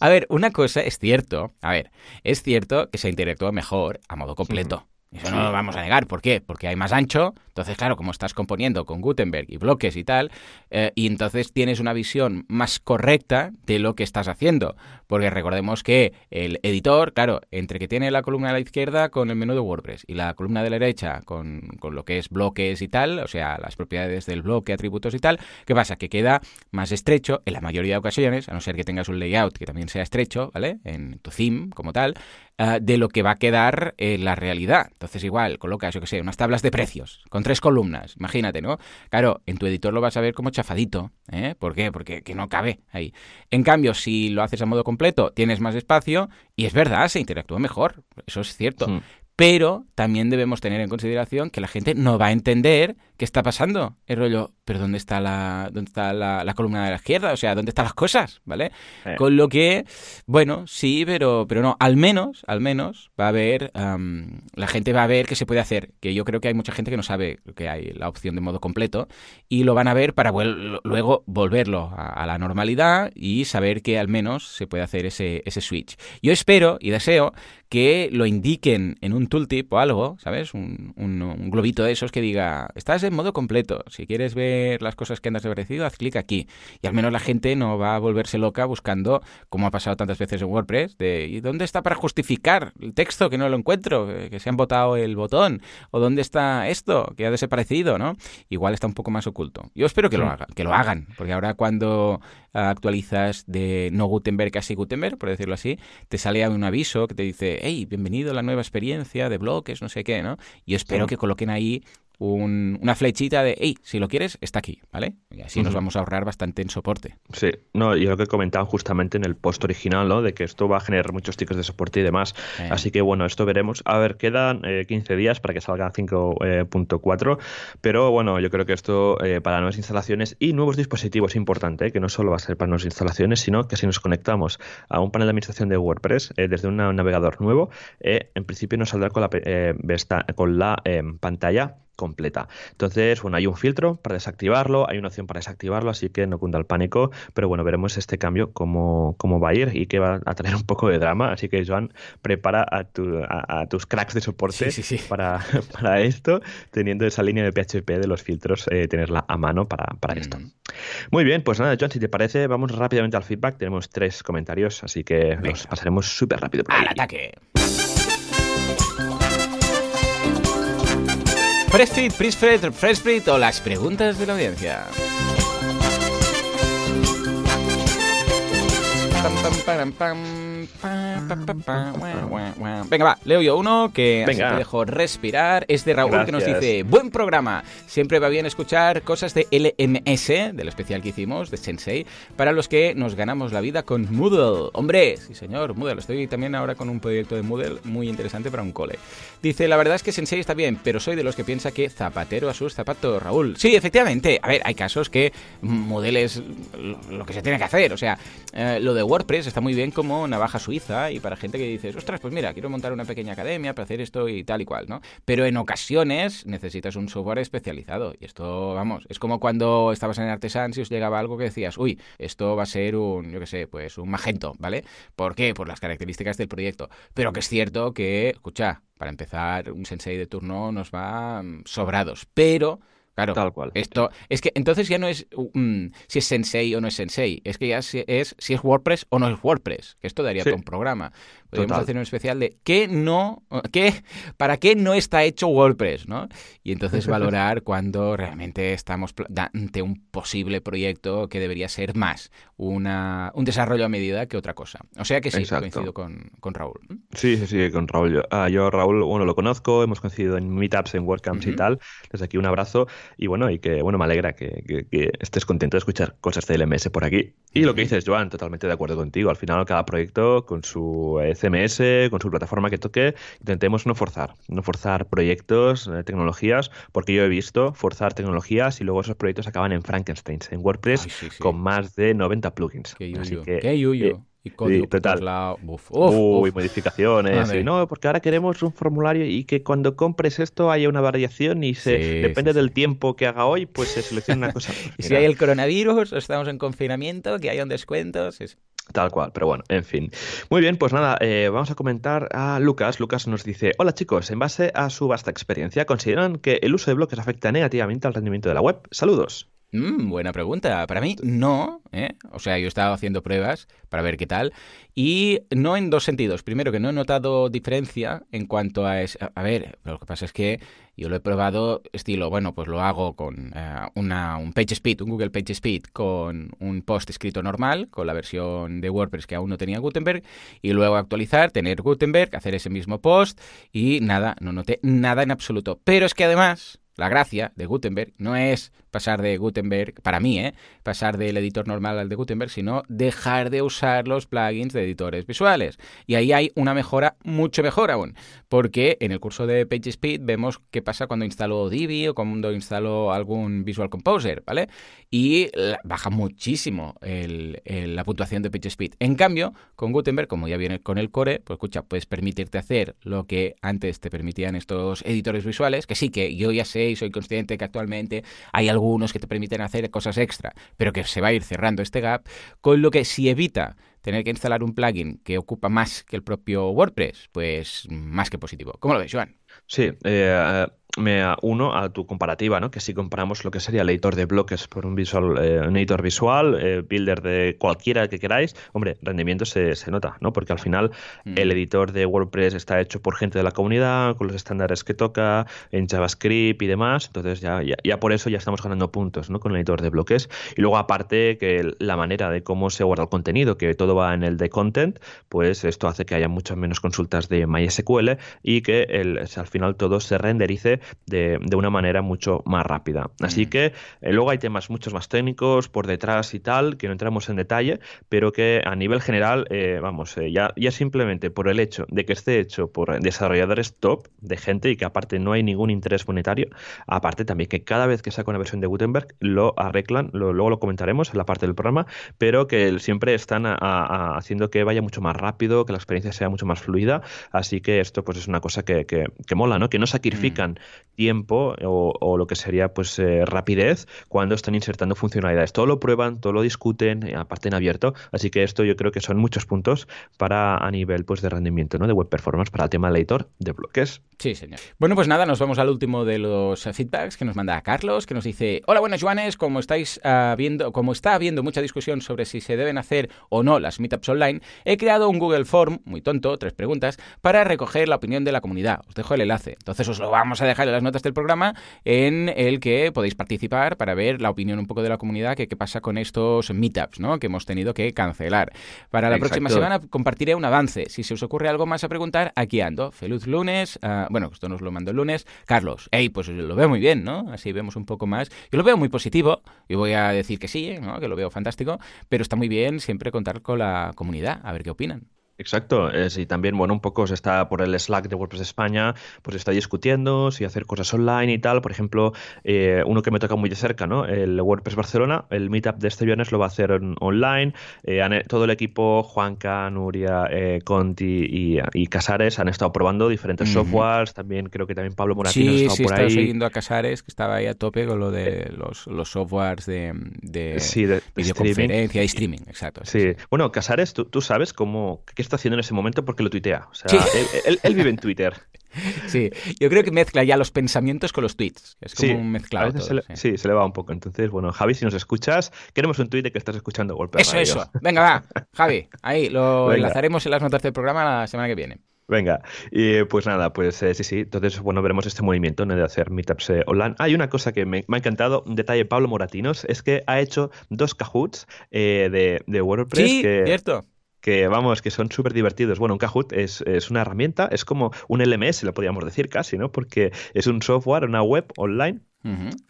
A ver, una cosa es cierto, a ver, es cierto que se interactúa mejor a modo completo. Eso no lo vamos a negar. ¿Por qué? Porque hay más ancho. Entonces, claro, como estás componiendo con Gutenberg y bloques y tal, eh, y entonces tienes una visión más correcta de lo que estás haciendo. Porque recordemos que el editor, claro, entre que tiene la columna a la izquierda con el menú de WordPress y la columna de la derecha con, con lo que es bloques y tal, o sea, las propiedades del bloque, atributos y tal, ¿qué pasa? Que queda más estrecho en la mayoría de ocasiones, a no ser que tengas un layout que también sea estrecho, ¿vale? En tu theme como tal, uh, de lo que va a quedar en la realidad. Entonces, igual, colocas, yo que sé, unas tablas de precios con tres columnas, imagínate, ¿no? Claro, en tu editor lo vas a ver como chafadito. ¿eh? ¿Por qué? Porque que no cabe ahí. En cambio, si lo haces a modo completo, tienes más espacio y es verdad, se interactúa mejor. Eso es cierto. Mm. Pero también debemos tener en consideración que la gente no va a entender qué está pasando. El rollo, pero ¿dónde está la, dónde está la, columna de la izquierda? O sea, ¿dónde están las cosas? ¿Vale? Con lo que, bueno, sí, pero, pero no. Al menos, al menos, va a haber, la gente va a ver qué se puede hacer. Que yo creo que hay mucha gente que no sabe que hay la opción de modo completo y lo van a ver para luego volverlo a, la normalidad y saber que al menos se puede hacer ese, ese switch. Yo espero y deseo que lo indiquen en un tooltip o algo, ¿sabes? Un, un globito de esos que diga, estás en modo completo. Si quieres ver las cosas que andas desaparecido, haz clic aquí. Y al menos la gente no va a volverse loca buscando, como ha pasado tantas veces en WordPress, de ¿y dónde está para justificar el texto que no lo encuentro? Eh, que se han botado el botón. ¿O dónde está esto que ha desaparecido? ¿no? Igual está un poco más oculto. Yo espero que lo hagan, que lo hagan, porque ahora cuando actualizas de no Gutenberg a sí Gutenberg, por decirlo así, te sale un aviso que te dice, hey, bienvenido a la nueva experiencia de bloques, no sé qué, ¿no? Y espero que coloquen ahí una flechita de, hey, si lo quieres, está aquí, ¿vale? Y así nos vamos a ahorrar bastante en soporte. Sí, no, y lo que comentaban justamente en el post original, ¿no? De que esto va a generar muchos tickets de soporte y demás. Eh. Así que bueno, esto veremos. A ver, quedan 15 eh, días para que salga 5.4, pero bueno, yo creo que esto eh, para nuevas instalaciones y nuevos dispositivos es importante, que no solo va a ser para nuevas instalaciones, sino que si nos conectamos a un panel de administración de WordPress desde un navegador nuevo, en principio nos saldrá con la, con la pantalla completa. Entonces, bueno, hay un filtro para desactivarlo, hay una opción para desactivarlo, así que no cunda el pánico, pero bueno, veremos este cambio cómo, cómo va a ir y que va a traer un poco de drama, así que Joan, prepara a, tus cracks de soporte Para, para, esto, teniendo esa línea de PHP de los filtros, eh, tenerla a mano para, esto. Muy bien, pues nada, Joan, si te parece, vamos rápidamente al feedback, tenemos tres comentarios, así que los pasaremos súper rápido. ¡Al ataque! Prestrit, Prisfred, Fresprit o las preguntas de la audiencia. Pam, pam, Venga, va, leo yo uno que así te dejo respirar. Es de Raúl que nos dice: Buen programa. Siempre va bien escuchar cosas de LMS, del especial que hicimos, de Sensei, para los que nos ganamos la vida con Moodle. Hombre, sí, señor, Moodle. Estoy también ahora con un proyecto de Moodle muy interesante para un cole. Dice: La verdad es que Sensei está bien, pero soy de los que piensa que zapatero a sus zapatos, Raúl. Sí, efectivamente. A ver, hay casos que Moodle es lo que se tiene que hacer. O sea, eh, lo de WordPress está muy bien como navaja suiza y para gente que dice, ostras, pues mira, quiero montar una pequeña academia para hacer esto y tal y cual, ¿no? Pero en ocasiones necesitas un software especializado y esto, vamos, es como cuando estabas en Artesan y os llegaba algo que decías, uy, esto va a ser un, yo qué sé, pues un magento, ¿vale? ¿Por qué? Por las características del proyecto. Pero que es cierto que, escucha, para empezar, un sensei de turno nos va mm, sobrados, pero Claro, Tal cual. Esto, es que entonces ya no es mm, si es Sensei o no es Sensei, es que ya es si es WordPress o no es WordPress, que esto daría para un programa. Podríamos hacer un especial de qué no, qué, para qué no está hecho WordPress, ¿no? Y entonces valorar cuando realmente estamos ante un posible proyecto que debería ser más una, un desarrollo a medida que otra cosa. O sea que sí, coincido con, con, Raúl. Sí, sí, sí, con Raúl. Yo, ah, yo, Raúl, bueno, lo conozco, hemos coincidido en meetups, en WordCamps y tal. Desde aquí un abrazo y bueno, y que bueno, me alegra que, que, estés contento de escuchar cosas de LMS por aquí. Y lo que dices, Joan, totalmente de acuerdo contigo. Al final, cada proyecto con su CMS, con su plataforma que toque, intentemos no forzar, no forzar proyectos, eh, tecnologías, porque yo he visto forzar tecnologías y luego esos proyectos acaban en Frankenstein, en WordPress, con más de 90 plugins. Qué Así que, Qué yuyo. Eh, y código total. Uy, modificaciones. Y no, porque ahora queremos un formulario y que cuando compres esto haya una variación y se depende del tiempo que haga hoy, pues se selecciona una cosa. y si hay el coronavirus, estamos en confinamiento, que haya un descuento. Tal cual, pero bueno, en fin. Muy bien, pues nada, eh, vamos a comentar a Lucas. Lucas nos dice, hola chicos, en base a su vasta experiencia, ¿consideran que el uso de bloques afecta negativamente al rendimiento de la web? Saludos. Mm, buena pregunta. Para mí, no. ¿eh? O sea, yo he estado haciendo pruebas para ver qué tal. Y no en dos sentidos. Primero, que no he notado diferencia en cuanto a... a ver, lo que pasa es que yo lo he probado estilo, bueno, pues lo hago con eh, una, un PageSpeed, un Google PageSpeed con un post escrito normal, con la versión de WordPress que aún no tenía Gutenberg, y luego actualizar, tener Gutenberg, hacer ese mismo post y nada, no noté nada en absoluto. Pero es que además... La gracia de Gutenberg no es pasar de Gutenberg, para mí, ¿eh? pasar del editor normal al de Gutenberg, sino dejar de usar los plugins de editores visuales. Y ahí hay una mejora mucho mejor aún, porque en el curso de PageSpeed vemos qué pasa cuando instalo Divi o cuando instalo algún Visual Composer, ¿vale? Y baja muchísimo la puntuación de PageSpeed. En cambio, con Gutenberg, como ya viene con el core, pues escucha, puedes permitirte hacer lo que antes te permitían estos editores visuales, que sí que yo ya sé y soy consciente que actualmente hay algo algunos que te permiten hacer cosas extra, pero que se va a ir cerrando este gap, con lo que si evita tener que instalar un plugin que ocupa más que el propio WordPress, pues más que positivo. ¿Cómo lo ves, Joan? Sí, eh, me uno a tu comparativa, ¿no? Que si comparamos lo que sería el editor de bloques por un visual, eh, un editor visual, eh, builder de cualquiera que queráis, hombre, rendimiento se, se nota, ¿no? Porque al final mm. el editor de WordPress está hecho por gente de la comunidad, con los estándares que toca, en JavaScript y demás, entonces ya, ya, por eso ya estamos ganando puntos, ¿no? Con el editor de bloques. Y luego aparte que la manera de cómo se guarda el contenido, que todo va en el de content, pues esto hace que haya muchas menos consultas de MySQL y que el, al final todo se renderice de, una manera mucho más rápida. Así mm. que eh, luego hay temas muchos más técnicos por detrás y tal, que no entramos en detalle, pero que a nivel general, eh, vamos, eh, ya, ya simplemente por el hecho de que esté hecho por desarrolladores top, de gente y que aparte no hay ningún interés monetario, aparte también que cada vez que saca una versión de Gutenberg lo arreglan, luego lo comentaremos en la parte del programa, pero que siempre están haciendo que vaya mucho más rápido, que la experiencia sea mucho más fluida, así que esto pues es una cosa que, que, mola, ¿no? Que no sacrifican mm tiempo o, lo que sería pues eh, rapidez cuando están insertando funcionalidades. Todo lo prueban, todo lo discuten, eh, aparte en abierto. Así que esto yo creo que son muchos puntos para a nivel pues de rendimiento, ¿no? De web performance para el tema del editor de bloques. Sí, señor. Bueno, pues nada, nos vamos al último de los feedbacks que nos manda Carlos, que nos dice, hola, buenas Juanes, como estáis uh, viendo, como está habiendo mucha discusión sobre si se deben hacer o no las meetups online, he creado un Google Form, muy tonto, tres preguntas, para recoger la opinión de la comunidad. Os dejo el enlace. Entonces os lo vamos a dejar en las notas del programa en el que podéis participar para ver la opinión un poco de la comunidad que qué pasa con estos meetups, ¿no? Que hemos tenido que cancelar. Para la próxima semana compartiré un avance. Si se os ocurre algo más a preguntar, aquí ando. Feliz lunes. Uh, bueno, esto nos lo mando el lunes. Carlos, hey, pues lo veo muy bien, ¿no? Así vemos un poco más. Yo lo veo muy positivo. Yo voy a decir que sí, ¿no? Que lo veo fantástico. Pero está muy bien siempre contar con la comunidad, a ver qué opinan. Exacto, es, y también, bueno, un poco se está por el Slack de WordPress España, pues está discutiendo si hacer cosas online y tal. Por ejemplo, eh, uno que me toca muy de cerca, ¿no? El WordPress Barcelona, el meetup de este viernes lo va a hacer online. Eh, todo el equipo, Juanca, Nuria, eh, Conti y, Casares han estado probando diferentes softwares. También creo que también Pablo Moratino sí, ha estado sí, por ahí. siguiendo a Casares, que estaba ahí a tope con lo de los, los softwares de, de, videoconferencia y streaming, exacto. Sí, bueno, Casares, ¿tú, tú sabes cómo está haciendo en ese momento porque lo tuitea. O sea, él, vive en Twitter. Sí, yo creo que mezcla ya los pensamientos con los tweets. Es como un mezclado. sí. se le va un poco. Entonces, bueno, Javi, si nos escuchas, queremos un tweet de que estás escuchando Golpe Eso, eso. Venga, va. Javi, ahí lo enlazaremos en las notas del programa la semana que viene. Venga, y pues nada, pues eh, sí, sí, entonces bueno, veremos este movimiento de hacer meetups eh, online. Hay una cosa que me, ha encantado, un detalle Pablo Moratinos, es que ha hecho dos Kahoots eh, de, de, WordPress. Sí, cierto que vamos, que son súper divertidos. Bueno, un Kahoot es, es, una herramienta, es como un LMS, lo podríamos decir casi, ¿no? Porque es un software, una web online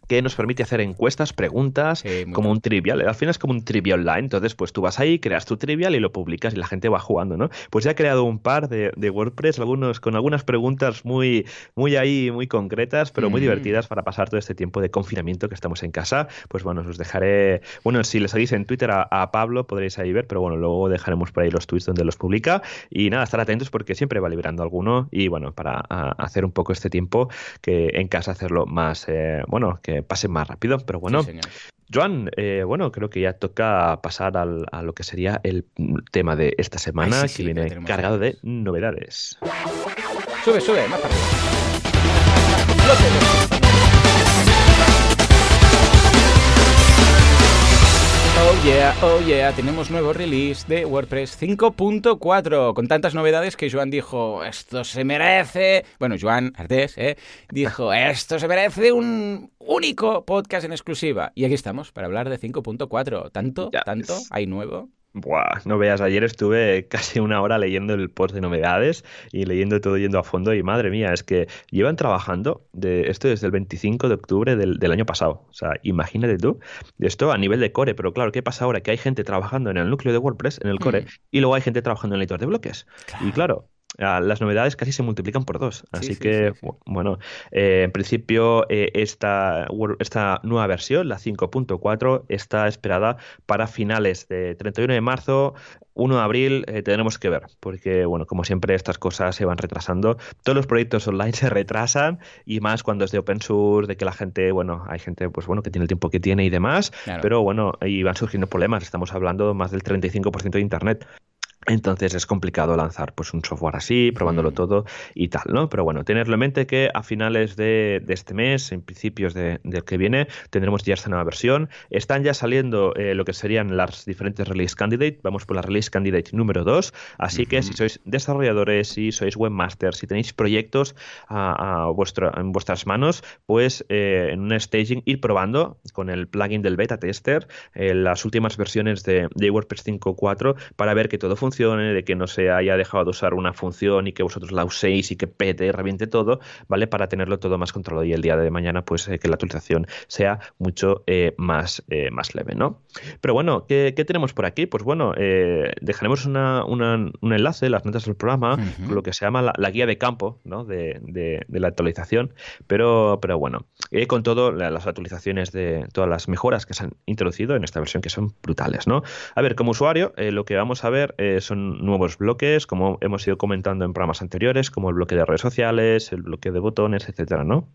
que nos permite hacer encuestas, preguntas, como un trivial. Al final es como un trivial online. Entonces, pues tú vas ahí, creas tu trivial y lo publicas y la gente va jugando, ¿no? Pues ya he creado un par de, WordPress, algunos con algunas preguntas muy, muy ahí, muy concretas, pero muy divertidas para pasar todo este tiempo de confinamiento que estamos en casa. Pues bueno, os dejaré. Bueno, si le seguís en Twitter a, Pablo, podréis ahí ver, pero bueno, luego dejaremos por ahí los tweets donde los publica. Y nada, estar atentos porque siempre va liberando alguno. Y bueno, para hacer un poco este tiempo que en casa hacerlo más. Eh, bueno, que pase más rápido, pero bueno. Joan, eh, bueno, creo que ya toca pasar al, a lo que sería el tema de esta semana, que viene cargado de novedades. Sube, sube, más rápido. Oh yeah, oh yeah, tenemos nuevo release de WordPress 5.4 con tantas novedades que Joan dijo, esto se merece, bueno, Joan Artés, ¿eh? dijo, esto se merece un único podcast en exclusiva. Y aquí estamos para hablar de 5.4. ¿Tanto? ¿Tanto? ¿Hay nuevo? Buah, no veas, ayer estuve casi una hora leyendo el post de novedades y leyendo todo yendo a fondo y madre mía, es que llevan trabajando de esto desde el 25 de octubre del, año pasado. O sea, imagínate tú, esto a nivel de core, pero claro, ¿qué pasa ahora? Que hay gente trabajando en el núcleo de WordPress, en el core, mm. y luego hay gente trabajando en el editor de bloques. Y claro, las novedades casi se multiplican por dos. Así que, bueno, eh, en principio eh, esta, esta nueva versión, la 5.4, está esperada para finales de 31 de marzo, 1 de abril eh, tendremos que ver, porque, bueno, como siempre, estas cosas se van retrasando. Todos los proyectos online se retrasan y más cuando es de open source, de que la gente, bueno, hay gente, pues bueno, que tiene el tiempo que tiene y demás, pero bueno, y van surgiendo problemas. Estamos hablando más del 35% de Internet. Entonces es complicado lanzar pues un software así, probándolo todo y tal, ¿no? Pero bueno, tenerlo en mente que a finales de, este mes, en principios de, del que viene, tendremos ya esta nueva versión. Están ya saliendo eh, lo que serían las diferentes release candidate. Vamos por la release candidate número 2. Así que si sois desarrolladores, si sois webmasters, si tenéis proyectos a, en vuestras manos, pues eh, en un staging ir probando con el plugin del beta tester eh, las últimas versiones de, de WordPress 5.4 para ver que todo funciona de que no se haya dejado de usar una función y que vosotros la uséis y que pete y reviente todo, ¿vale? Para tenerlo todo más controlado y el día de mañana, pues eh, que la actualización sea mucho eh, más, eh, más leve, ¿no? Pero bueno, ¿qué, tenemos por aquí? Pues bueno, dejaremos una, un enlace, las notas del programa, con lo que se llama la, guía de campo, ¿no? De, de, la actualización, pero, pero bueno, con todo, las actualizaciones de todas las mejoras que se han introducido en esta versión que son brutales, ¿no? A ver, como usuario, lo que vamos a ver es son nuevos bloques, como hemos ido comentando en programas anteriores, como el bloque de redes sociales, el bloque de botones, etcétera, ¿no?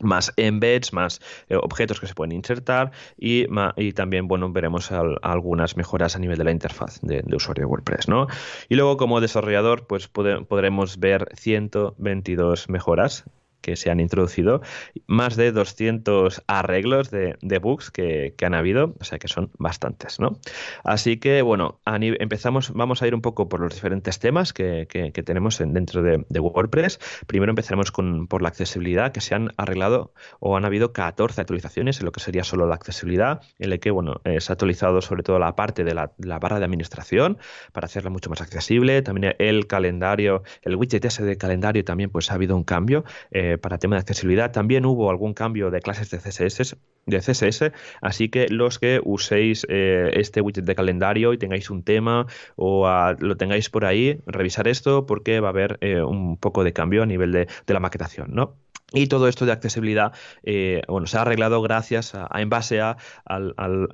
más embeds, más eh, objetos que se pueden insertar y, y también bueno veremos algunas mejoras a nivel de la interfaz de, usuario de WordPress, ¿no? Y luego como desarrollador pues podremos ver 122 mejoras que se han introducido, más de 200 arreglos de, bugs que, han habido, o sea que son bastantes, ¿no? Así que, bueno, empezamos, vamos a ir un poco por los diferentes temas que, tenemos dentro de, WordPress. Primero empezaremos con, por la accesibilidad, que se han arreglado o han habido 14 actualizaciones en lo que sería solo la accesibilidad, en el que, bueno, eh, se ha actualizado sobre todo la parte de la, barra de administración para hacerla mucho más accesible, también el calendario, el widget ese de calendario también, pues ha habido un cambio. Eh, para tema de accesibilidad. También hubo algún cambio de clases de CSS, de CSS así que los que uséis eh, este widget de calendario y tengáis un tema o lo tengáis por ahí, revisar esto porque va a haber eh, un poco de cambio a nivel de, de la maquetación, ¿no? Y todo esto de accesibilidad, eh, bueno, se ha arreglado gracias a, en base a, al, al,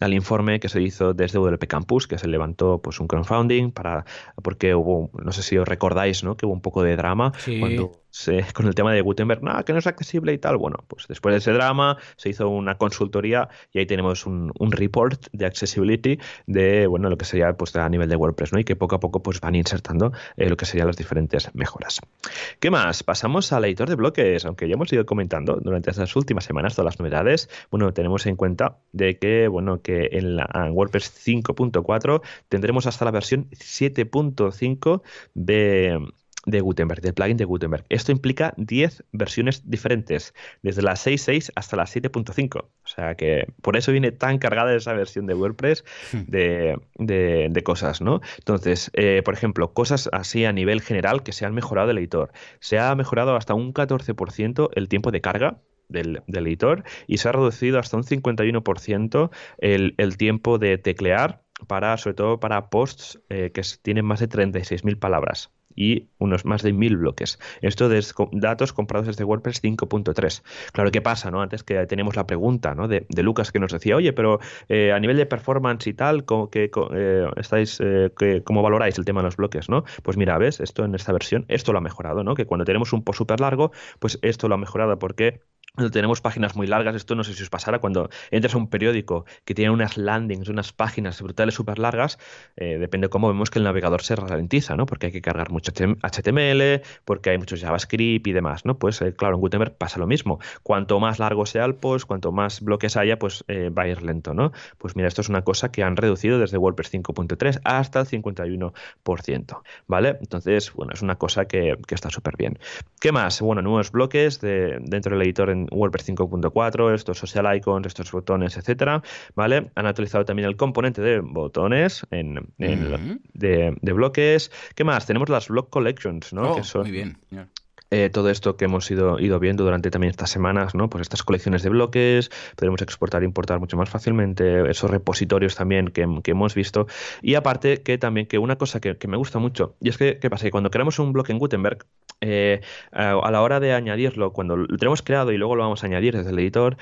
al, informe que se hizo desde WP Campus, que se levantó pues un crowdfunding para, porque hubo, no sé si os recordáis, ¿no? Que hubo un poco de drama cuando con el tema de Gutenberg, nada, que no es accesible y tal. Bueno, pues después de ese drama se hizo una consultoría y ahí tenemos un, un report de accessibility de, bueno, lo que sería pues a nivel de WordPress, ¿no? Y que poco a poco pues van insertando eh, lo que serían las diferentes mejoras. ¿Qué más? Pasamos al editor de bloques, aunque ya hemos ido comentando durante estas últimas semanas todas las novedades. Bueno, tenemos en cuenta de que, bueno, que en la en WordPress 5.4 tendremos hasta la versión 7.5 de de Gutenberg, del plugin de Gutenberg. Esto implica 10 versiones diferentes, desde la 6.6 hasta la 7.5. O sea que por eso viene tan cargada esa versión de WordPress hmm. de, cosas, ¿no? Entonces, eh, por ejemplo, cosas así a nivel general que se han mejorado del editor. Se ha mejorado hasta un 14% el tiempo de carga del, editor y se ha reducido hasta un 51% el, el tiempo de teclear para, sobre todo para posts eh, que tienen más de 36.000 palabras y unos más de mil bloques. Esto de datos comprados desde WordPress 5.3. Claro, ¿qué pasa? ¿no? Antes que tenemos la pregunta ¿no? de, Lucas que nos decía, oye, pero eh, a nivel de performance y tal, ¿cómo, eh, estáis, eh, ¿cómo valoráis el tema de los bloques? ¿no? Pues mira, ves, esto en esta versión, esto lo ha mejorado, ¿no? Que cuando tenemos un post súper largo, pues esto lo ha mejorado porque tenemos páginas muy largas, esto no sé si os pasará, cuando entras a un periódico que tiene unas landings, unas páginas brutales súper largas, depende cómo vemos que el navegador se ralentiza, ¿no? Porque hay que cargar mucho HTML, porque hay muchos JavaScript y demás, ¿no? Pues eh, claro, en Gutenberg pasa lo mismo. Cuanto más largo sea el post, cuanto más bloques haya, pues eh, va a ir lento, ¿no? Pues mira, esto es una cosa que han reducido desde WordPress 5.3 hasta el 51%, ¿vale? Entonces, bueno, es una cosa que, está súper bien. ¿Qué más? Bueno, nuevos bloques de, dentro del editor en WordPress 5.4, estos social icons, estos botones, etcétera, ¿vale? Han actualizado también el componente de botones en, de, bloques. ¿Qué más? Tenemos las block collections, ¿no? Oh, que son, muy bien. Eh, todo esto que hemos ido, ido viendo durante también estas semanas, ¿no? Pues estas colecciones de bloques, podemos exportar e importar mucho más fácilmente, esos repositorios también que, hemos visto. Y aparte que también que una cosa que, me gusta mucho, y es que, ¿qué pasa? Que cuando creamos un bloque en Gutenberg, eh, a la hora de añadirlo, cuando lo tenemos creado y luego lo vamos a añadir desde el editor,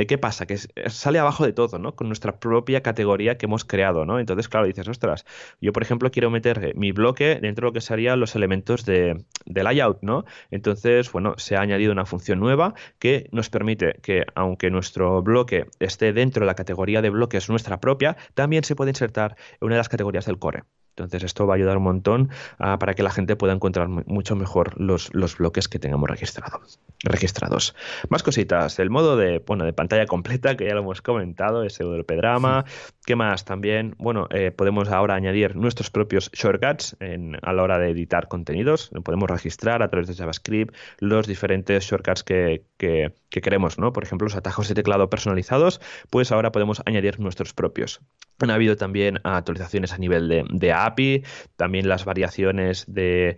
eh, ¿qué pasa? Que sale abajo de todo, ¿no? Con nuestra propia categoría que hemos creado, ¿no? Entonces, claro, dices, ostras, yo por ejemplo quiero meter mi bloque dentro de lo que serían los elementos de, de layout, ¿no? Entonces, bueno, se ha añadido una función nueva que nos permite que, aunque nuestro bloque esté dentro de la categoría de bloques nuestra propia, también se puede insertar en una de las categorías del core. Entonces esto va a ayudar un montón ah, para que la gente pueda encontrar mucho mejor los, los bloques que tengamos registrados. Más cositas, el modo de, bueno, de pantalla completa, que ya lo hemos comentado, ese del Pedrama. ¿Qué más? También, bueno, eh, podemos ahora añadir nuestros propios shortcuts a la hora de editar contenidos. Podemos registrar a través de JavaScript los diferentes shortcuts que, que, que queremos, ¿no? Por ejemplo, los atajos de teclado personalizados, pues ahora podemos añadir nuestros propios. Han habido también actualizaciones a nivel de, de API, también las variaciones de,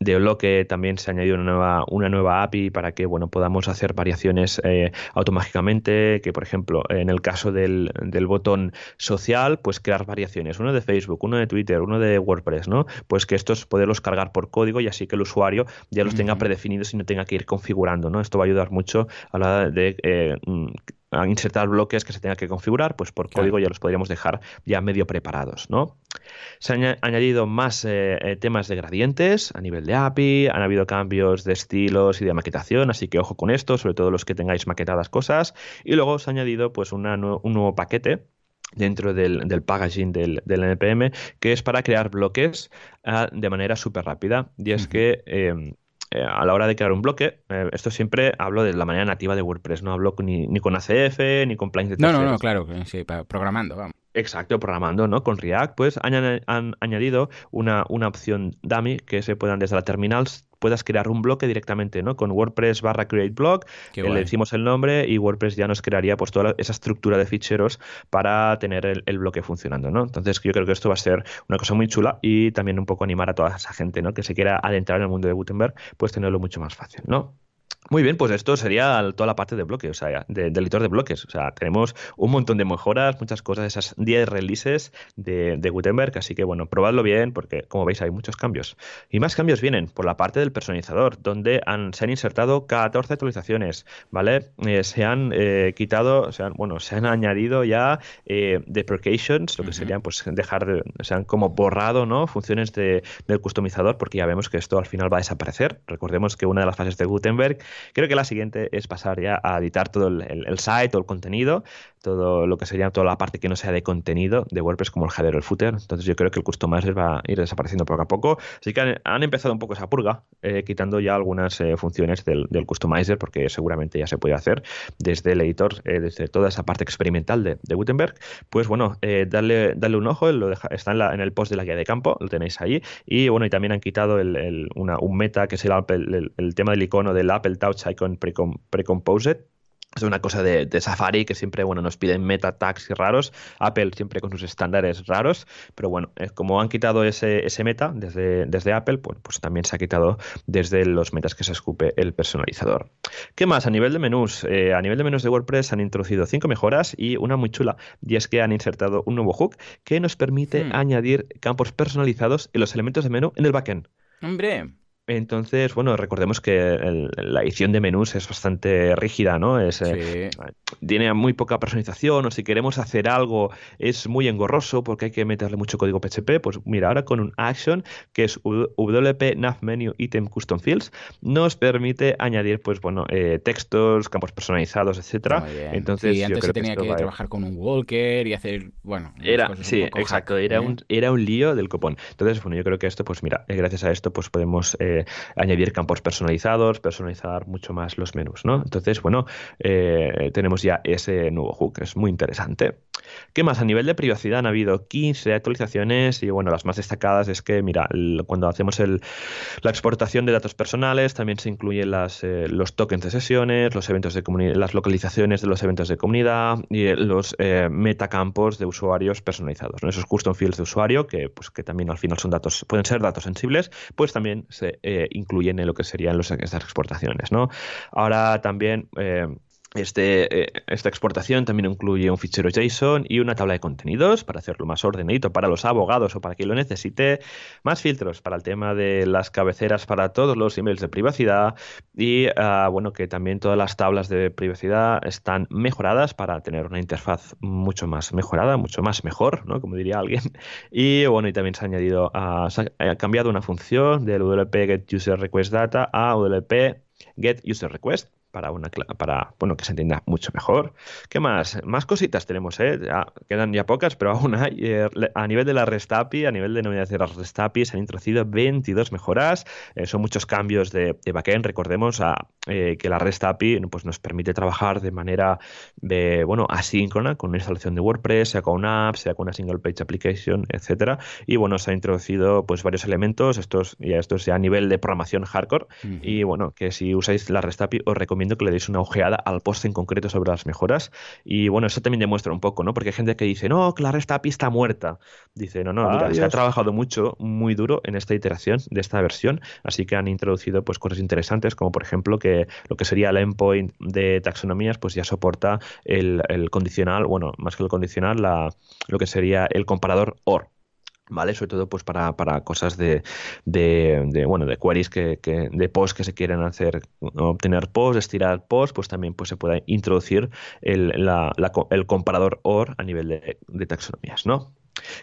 de bloque también se ha añadido una nueva, una nueva API para que bueno, podamos hacer variaciones eh, automáticamente, que por ejemplo en el caso del, del, botón social, pues crear variaciones, uno de Facebook, uno de Twitter, uno de WordPress, ¿no? Pues que estos poderlos cargar por código y así que el usuario ya los tenga predefinidos y no tenga que ir configurando, ¿no? Esto va a ayudar mucho a la hora de eh, a insertar bloques que se tenga que configurar, pues por código ya los podríamos dejar ya medio preparados, ¿no? Se han añadido más eh, eh, temas de gradientes a nivel de API, han habido cambios de estilos y de maquetación, así que ojo con esto, sobre todo los que tengáis maquetadas cosas. Y luego se ha añadido pues un nuevo paquete dentro del, del packaging del, del, NPM, que es para crear bloques ah, de manera súper rápida. Y es que em, eh, a la hora de crear un bloque, eh, esto siempre hablo de la manera nativa de WordPress, no hablo ni, ni con ACF ni con plugins de terceros. No, no, no, claro, sí, programando, vamos. Exacto, programando, ¿no? Con React, pues han, han añadido una, una, opción dummy que se puedan desde la terminal puedas crear un bloque directamente, ¿no? Con WordPress barra create block, le decimos el nombre y WordPress ya nos crearía pues toda esa estructura de ficheros para tener el, el, bloque funcionando, ¿no? Entonces yo creo que esto va a ser una cosa muy chula y también un poco animar a toda esa gente, ¿no? Que se quiera adentrar en el mundo de Gutenberg, pues tenerlo mucho más fácil, ¿no? Muy bien, pues esto sería toda la parte de bloques, o sea, del editor de bloques. O sea, tenemos un montón de mejoras, muchas cosas, esas 10 releases de, Gutenberg, así que bueno, probadlo bien porque como veis hay muchos cambios. Y más cambios vienen por la parte del personalizador, donde han, se han insertado 14 actualizaciones, ¿vale? Eh, se han eh, quitado, se han, bueno, se han añadido ya eh, deprecations, lo que serían pues dejar de, se han como borrado, ¿no? Funciones de, del customizador, porque ya vemos que esto al final va a desaparecer. Recordemos que una de las fases de Gutenberg Creo que la siguiente es pasar ya a editar todo el, site o el contenido, todo lo que sería toda la parte que no sea de contenido de WordPress como el header o el footer. Entonces yo creo que el customizer va a ir desapareciendo poco a poco. Así que han, empezado un poco esa purga, eh, quitando ya algunas eh, funciones del, customizer, porque seguramente ya se puede hacer desde el editor, eh, desde toda esa parte experimental de, de Gutenberg. Pues bueno, darle, darle un ojo, está en, la, el post de la guía de campo, lo tenéis ahí. Y bueno, y también han quitado un meta que es el, el, el tema del icono del Apple Touch Icon Precomposed es una cosa de, Safari que siempre bueno, nos piden meta tags raros. Apple siempre con sus estándares raros. Pero bueno, eh, como han quitado ese, ese meta desde, desde Apple, pues, pues, también se ha quitado desde los metas que se escupe el personalizador. ¿Qué más? A nivel de menús. Eh, a nivel de menús de WordPress han introducido cinco mejoras y una muy chula. Y es que han insertado un nuevo hook que nos permite hmm. añadir campos personalizados en los elementos de menú en el backend. Hombre. Entonces, bueno, recordemos que la edición de menús es bastante rígida, ¿no? Es, eh, tiene muy poca personalización, o si queremos hacer algo es muy engorroso porque hay que meterle mucho código PHP. Pues mira, ahora con un action que es WP Nav Menu Item Custom Fields, nos permite añadir, pues bueno, eh, textos, campos personalizados, etcétera. Entonces, y antes se tenía que, trabajar con un walker y hacer, bueno, era, sí, exacto, era ¿eh? un era un lío del copón. Entonces, bueno, yo creo que esto, pues mira, gracias a esto, pues podemos añadir campos personalizados, personalizar mucho más los menús, ¿no? Entonces, bueno, eh, tenemos ya ese nuevo hook, es muy interesante. ¿Qué más? A nivel de privacidad han habido 15 actualizaciones y, bueno, las más destacadas es que, mira, cuando hacemos la exportación de datos personales, también se incluyen eh, los tokens de sesiones, los eventos de las localizaciones de los eventos de comunidad y eh, los metacampos de usuarios personalizados, ¿no? Esos custom fields de usuario, que, pues, que también al final son datos, pueden ser datos sensibles, pues también se incluyen en lo que serían los, estas exportaciones. ¿no? Ahora también eh, este, eh, esta exportación también incluye un fichero JSON y una tabla de contenidos para hacerlo más ordenadito para los abogados o para quien lo necesite, más filtros para el tema de las cabeceras para todos los emails de privacidad y ah, bueno que también todas las tablas de privacidad están mejoradas para tener una interfaz mucho más mejorada, mucho más mejor, ¿no? como diría alguien. Y bueno y también se ha añadido, ah, se ha cambiado una función del WP Get User Request Data a WP Get User Request para una para bueno que se entienda mucho mejor. ¿Qué más? Más cositas tenemos, ¿eh? quedan ya pocas, pero aún hay. Eh, a nivel de la REST API, a nivel de novedades de las REST API, se han introducido 22 mejoras. Eh, son muchos cambios de, backend. Recordemos a, eh, que la REST API pues, nos permite trabajar de manera de, bueno, asíncrona con una instalación de WordPress, sea con una app, sea con una single page application, etcétera. Y bueno, se ha introducido pues varios elementos. Estos ya estos ya a nivel de programación hardcore. Y bueno, que si usáis la REST API os recomiendo que le deis una ojeada al post en concreto sobre las mejoras. Y bueno, eso también demuestra un poco, ¿no? Porque hay gente que dice, no, que la REST API está muerta. Dice, no, no, se ha trabajado mucho, muy duro en esta iteración de esta versión, así que han introducido pues cosas interesantes, como por ejemplo que lo que sería el endpoint de taxonomías, pues ya soporta el, condicional, bueno, más que el condicional, la, lo que sería el comparador OR. ¿Vale? Sobre todo pues para, para cosas de, de, bueno, de queries que, que, de post que se quieren hacer, obtener post, estirar post, pues también pues se puede introducir el, la, el comparador OR a nivel de, de taxonomías, ¿no?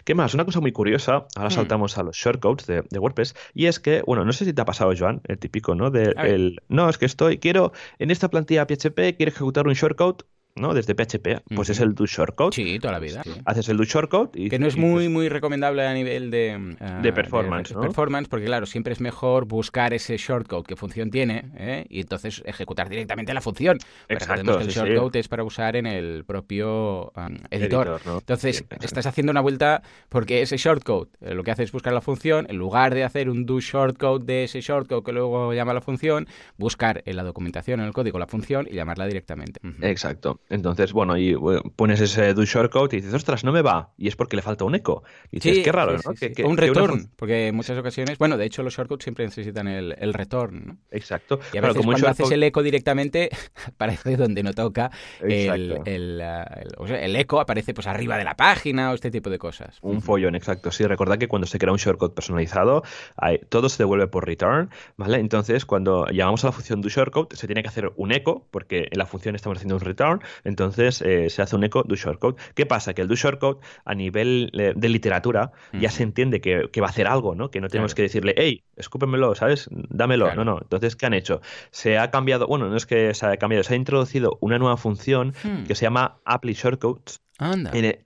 ¿Qué más? Una cosa muy curiosa, ahora hmm. saltamos a los shortcodes de, de, WordPress, y es que, bueno, no sé si te ha pasado, Joan, el típico, ¿no? De el, no, es que estoy, quiero, en esta plantilla PHP, quiero ejecutar un shortcode ¿no? Desde PHP, pues es el do shortcode. Sí, toda la vida. Haces el do shortcode y... Que no es muy, muy recomendable a nivel de... Ah, de performance, de, performance, porque claro, siempre es mejor buscar ese shortcode, qué función tiene, ¿eh? y entonces ejecutar directamente la función. Exacto, que el shortcode es para usar en el propio editor. Entonces, estás haciendo una vuelta porque ese shortcode eh, lo que hace es buscar la función, en lugar de hacer un do shortcode de ese shortcode que luego llama la función, buscar en la documentación, en el código, la función y llamarla directamente. Exacto. Entonces, bueno, y pones ese do shortcode y dices, ostras, no me va. Y es porque le falta un eco. Y dices, qué raro, ¿no? Que, un return, porque en muchas ocasiones, bueno, de hecho los shortcodes siempre necesitan el, el return, ¿no? Exacto. Y a veces cuando haces el eco directamente, aparece donde no toca el, el, el, eco, aparece pues arriba de la página o este tipo de cosas. Un follón, exacto. Sí, recordad que cuando se crea un shortcode personalizado, hay, todo se devuelve por return, ¿vale? Entonces, cuando llamamos a la función do shortcode, se tiene que hacer un eco, porque en la función estamos haciendo un return, entonces eh, se hace un eco do shortcode. ¿Qué pasa? Que el do shortcode a nivel eh, de literatura ya se entiende que, va a hacer algo, ¿no? Que no tenemos que decirle, hey, escúpemelo, ¿sabes? Dámelo. No, no. Entonces, ¿qué han hecho? Se ha cambiado, bueno, no es que se haya cambiado, se ha introducido una nueva función hmm. que se llama apply shortcodes.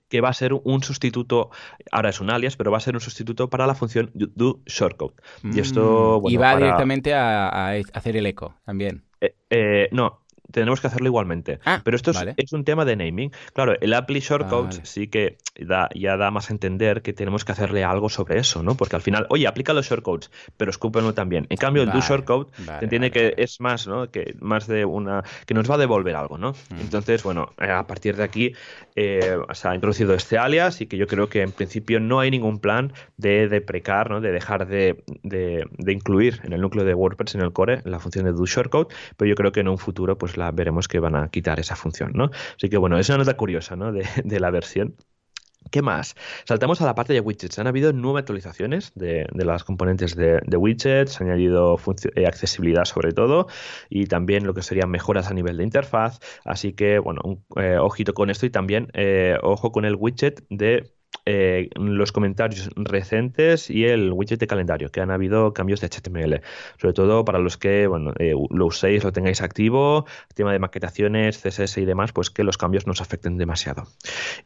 que va a ser un sustituto, ahora es un alias, pero va a ser un sustituto para la función do shortcode. Y esto, mm. y va directamente a, hacer el eco también. Eh, no, tenemos que hacerlo igualmente. Ah, Pero esto es, un tema de naming. Claro, el Apply Shortcodes sí que da, ya da más a entender que tenemos que hacerle algo sobre eso, ¿no? Porque al final, oye, aplica los shortcodes, pero escúpenlo también. En cambio, el do shortcode se entiende que es más, ¿no? Que más de una. que nos va a devolver algo, ¿no? Entonces, bueno, eh, a partir de aquí eh, se ha introducido este alias y que yo creo que en principio no hay ningún plan de deprecar, ¿no? De dejar de, de, de incluir en el núcleo de WordPress, en el core, la función de do shortcode, pero yo creo que en un futuro, pues veremos que van a quitar esa función, ¿no? Así que bueno, es una nota curiosa, ¿no? De, la versión. ¿Qué más? Saltamos a la parte de widgets. Han habido nueve actualizaciones de, las componentes de, widgets, han añadido eh, accesibilidad sobre todo y también lo que serían mejoras a nivel de interfaz. Así que, bueno, eh, ojito con esto y también eh, ojo con el widget de eh, los comentarios recientes y el widget de calendario, que han habido cambios de HTML. Sobre todo para los que bueno, eh, lo uséis, lo tengáis activo, tema de maquetaciones, CSS y demás, pues que los cambios no os afecten demasiado.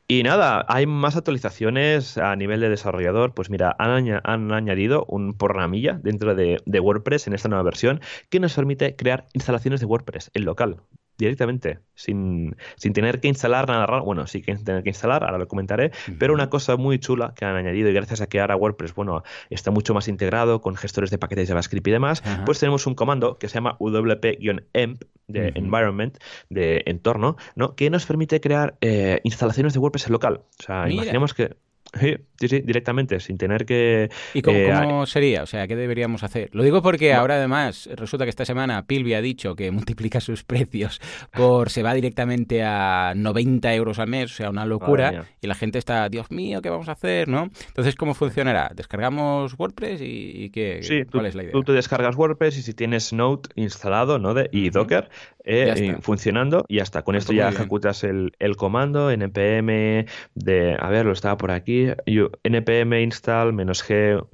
Y nada, hay más actualizaciones a nivel de desarrollador. Pues mira, han, añadido un programilla dentro de, de WordPress en esta nueva versión que nos permite crear instalaciones de WordPress en local directamente, sin, sin, tener que instalar nada raro. Bueno, sí que tener que instalar, ahora lo comentaré, pero una cosa muy chula que han añadido y gracias a que ahora WordPress, bueno, está mucho más integrado con gestores de paquetes JavaScript y demás, pues tenemos un comando que se llama wp-emp de environment, de entorno, ¿no? que nos permite crear eh, instalaciones de WordPress en local. O sea, imaginemos que Sí, sí, directamente, sin tener que... ¿Y eh, cómo, sería? O sea, ¿qué deberíamos hacer? Lo digo porque ahora además resulta que esta semana Pilvi ha dicho que multiplica sus precios por... se va directamente a 90 euros al mes, o sea, una locura, y la gente está, Dios mío, ¿qué vamos a hacer? ¿no? Entonces, ¿cómo funcionará? ¿Descargamos WordPress y, qué? Sí, ¿Cuál es la idea? Tú te descargas WordPress y si tienes Node instalado ¿no? de, y Docker eh, funcionando, y ya está. Con esto ya ejecutas el, el comando npm de... A ver, lo estaba por aquí npm install "-g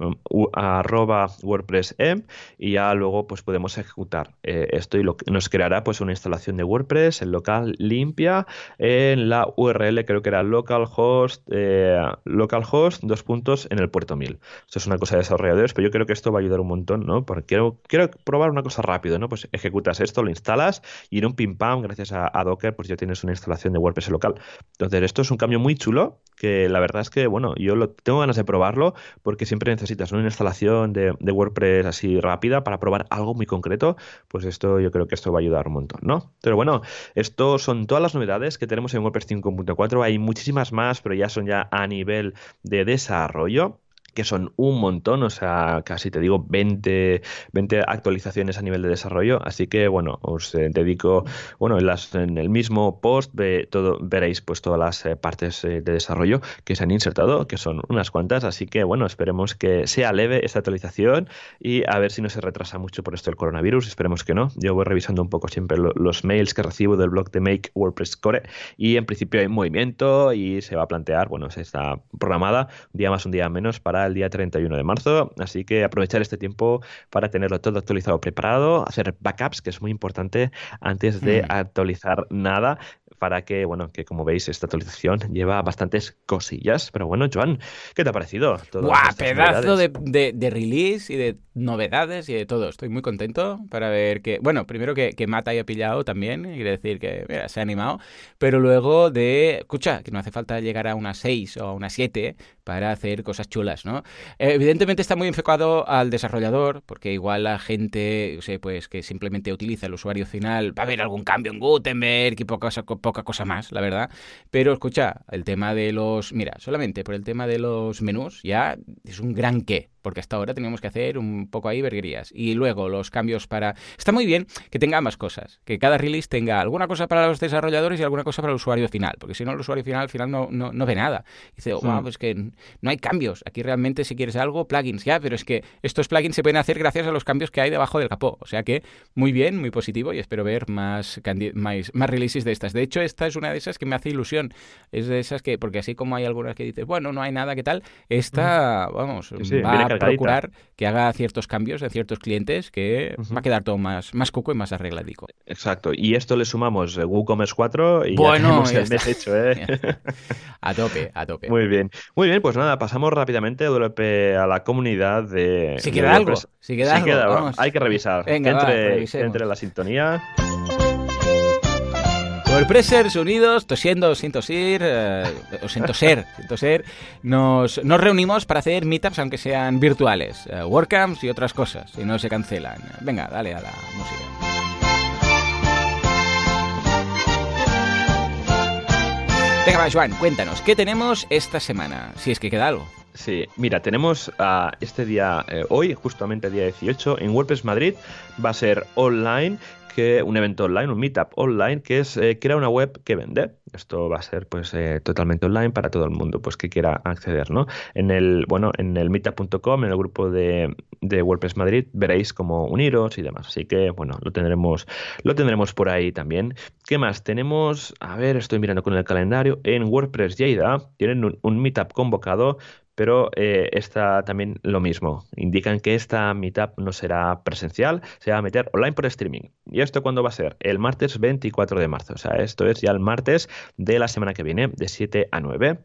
arroba wordpress em y ya luego pues podemos ejecutar eh, esto y lo que nos creará pues una instalación de WordPress en local limpia en la URL creo que era localhost eh, localhost dos puntos en el puerto 1000 esto es una cosa de desarrolladores pero yo creo que esto va a ayudar un montón ¿no? porque quiero, quiero probar una cosa rápido ¿no? pues ejecutas esto lo instalas y en un pim pam gracias a, Docker pues ya tienes una instalación de WordPress local. Entonces esto es un cambio muy chulo que la verdad es que bueno, yo lo, tengo ganas de probarlo porque siempre necesitas una instalación de, WordPress así rápida para probar algo muy concreto, pues esto yo creo que esto va a ayudar un montón, ¿no? Pero bueno, esto son todas las novedades que tenemos en WordPress 5.4, hay muchísimas más, pero ya son ya a nivel de desarrollo que son un montón, o sea, casi te digo 20, 20 actualizaciones a nivel de desarrollo. Así que, bueno, os eh, dedico, bueno, en, las, en, el mismo post todo, veréis pues todas las eh, partes eh, de desarrollo que se han insertado, que son unas cuantas. Así que, bueno, esperemos que sea leve esta actualización y a ver si no se retrasa mucho por esto el coronavirus. Esperemos que no. Yo voy revisando un poco siempre los mails que recibo del blog de Make WordPress Core y en principio hay movimiento y se va a plantear, bueno, se está programada un día más, un día menos para el día 31 de marzo, así que aprovechar este tiempo para tenerlo todo actualizado, preparado, hacer backups, que es muy importante antes de mm. actualizar nada para que, bueno, que como veis, esta actualización lleva bastantes cosillas. Pero bueno, Joan, ¿qué te ha parecido? ¡Guau! Pedazo de, de, release y de novedades y de todo. Estoy muy contento para ver que, bueno, primero que, que Mata haya pillado también, quiere decir que mira, se ha animado, pero luego de, escucha, que no hace falta llegar a una 6 o a una 7 para hacer cosas chulas, ¿no? Evidentemente está muy enfocado al desarrollador, porque igual la gente, sé, pues que simplemente utiliza el usuario final, va a haber algún cambio en Gutenberg y poca, poca cosa más, la verdad. Pero escucha, el tema de los, mira, solamente por el tema de los menús ya es un gran qué porque hasta ahora teníamos que hacer un poco ahí verguerías. Y luego los cambios para... Está muy bien que tenga ambas cosas, que cada release tenga alguna cosa para los desarrolladores y alguna cosa para el usuario final, porque si no el usuario final al final no, no, ve nada. dice, wow, pues que no hay cambios. Aquí realmente si quieres algo, plugins ya, pero es que estos plugins se pueden hacer gracias a los cambios que hay debajo del capó. O sea que muy bien, muy positivo y espero ver más, más, más releases de estas. De hecho, esta es una de esas que me hace ilusión. Es de esas que, porque así como hay algunas que dices, bueno, no hay nada, ¿qué tal? Esta, vamos, va procurar que haga ciertos cambios en ciertos clientes que va a quedar todo más, más coco y más arregladico. Exacto. Y esto le sumamos WooCommerce 4 y ya tenemos el mes hecho, ¿eh? a tope, a tope. Muy bien. Muy bien, pues nada, pasamos rápidamente a la comunidad de... Si queda algo, si queda algo, Hay que revisar. entre, entre la sintonía... WordPressers unidos, tosiendo sin tosir, eh, o sin toser, sin toser, nos, nos, reunimos para hacer meetups, aunque sean virtuales, uh, WordCamps y otras cosas, y no se cancelan. Venga, dale a la música. Venga, Joan, cuéntanos, ¿qué tenemos esta semana? Si es que queda algo. Sí, mira, tenemos a este día, eh, hoy, justamente el día 18, en WordPress Madrid, va a ser online que un evento online, un meetup online, que es eh, crear una web que vende. Esto va a ser pues eh, totalmente online para todo el mundo, pues que quiera acceder, ¿no? En el, bueno, en el meetup.com, en el grupo de, de, WordPress Madrid, veréis cómo uniros y demás. Así que, bueno, lo tendremos, lo tendremos por ahí también. ¿Qué más? Tenemos, a ver, estoy mirando con el calendario, en WordPress Lleida tienen un, un meetup convocado pero eh, está también lo mismo. Indican que esta meetup no será presencial, se va a meter online por streaming. ¿Y esto cuándo va a ser? El martes 24 de marzo. O sea, esto es ya el martes de la semana que viene, de 7 a 9.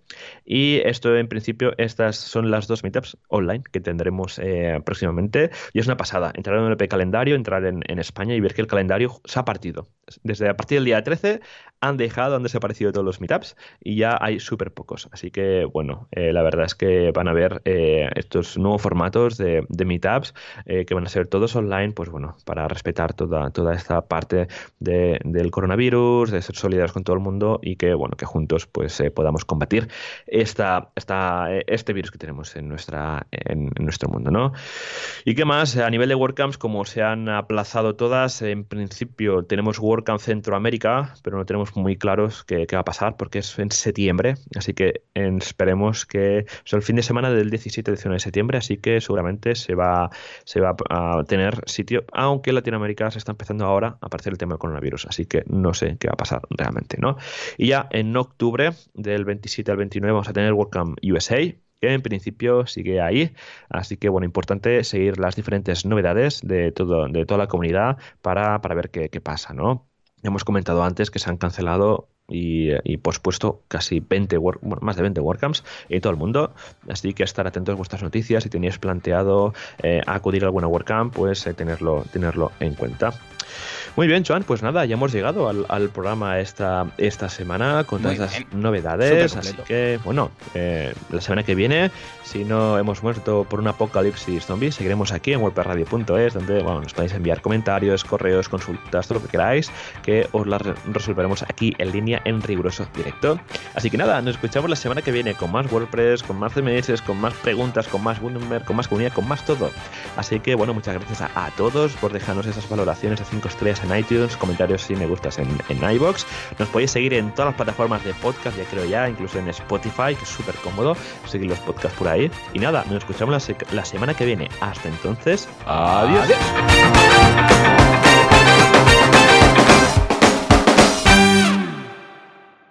Y esto, en principio, estas son las dos meetups online que tendremos eh, próximamente. Y es una pasada. Entrar en el calendario, entrar en, España y ver que el calendario se ha partido. Desde a partir del día 13 han dejado, han desaparecido todos los meetups y ya hay súper pocos. Así que, bueno, eh, la verdad es que van a ver eh, estos nuevos formatos de, de meetups eh, que van a ser todos online, pues bueno, para respetar toda, toda esta parte de, del coronavirus, de ser solidarios con todo el mundo y que, bueno, que juntos pues podamos combatir esta, esta, este virus que tenemos en, nuestra, en, nuestro mundo, ¿no? ¿Y qué más? A nivel de WordCamps, como se han aplazado todas, en principio tenemos WordCamp Centroamérica, pero no tenemos muy claros qué, va a pasar porque es en septiembre, así que esperemos que es el fin de semana del 17 19 de septiembre, así que seguramente se va, se va a tener sitio, aunque Latinoamérica se está empezando ahora a aparecer el tema del coronavirus, así que no sé qué va a pasar realmente, ¿no? Y ya en octubre, del 27 al 29, vamos a tener WordCamp USA, que en principio sigue ahí. Así que, bueno, importante seguir las diferentes novedades de, todo, de toda la comunidad para, para ver qué, qué pasa, ¿no? Hemos comentado antes que se han cancelado y, pospuesto casi 20 más de 20 WordCamps en todo el mundo. Así que estar atentos a vuestras noticias. Si tenéis planteado eh, acudir a alguna WordCamp, pues eh, tenerlo, tenerlo en cuenta. Muy bien, Joan, pues nada, ya hemos llegado al, programa esta, esta semana con todas las novedades. Así que, bueno, eh, la semana que viene, si no hemos muerto por un apocalipsis zombie, seguiremos aquí en webperradio.es, donde bueno, nos podéis enviar comentarios, correos, consultas, todo lo que queráis, que os las resolveremos aquí en línea en riguroso directo. Así que nada, nos escuchamos la semana que viene con más WordPress, con más CMS, con más preguntas, con más Gutenberg, con más comunidad, con más todo. Así que, bueno, muchas gracias a, a todos por dejarnos esas valoraciones de 5 estrellas en iTunes, comentarios si me gustas en, en iBox. Nos podéis seguir en todas las plataformas de podcast, ya creo ya, incluso en Spotify, que es súper cómodo seguir los podcasts por ahí. Y nada, nos escuchamos la, la semana que viene. Hasta entonces, adiós.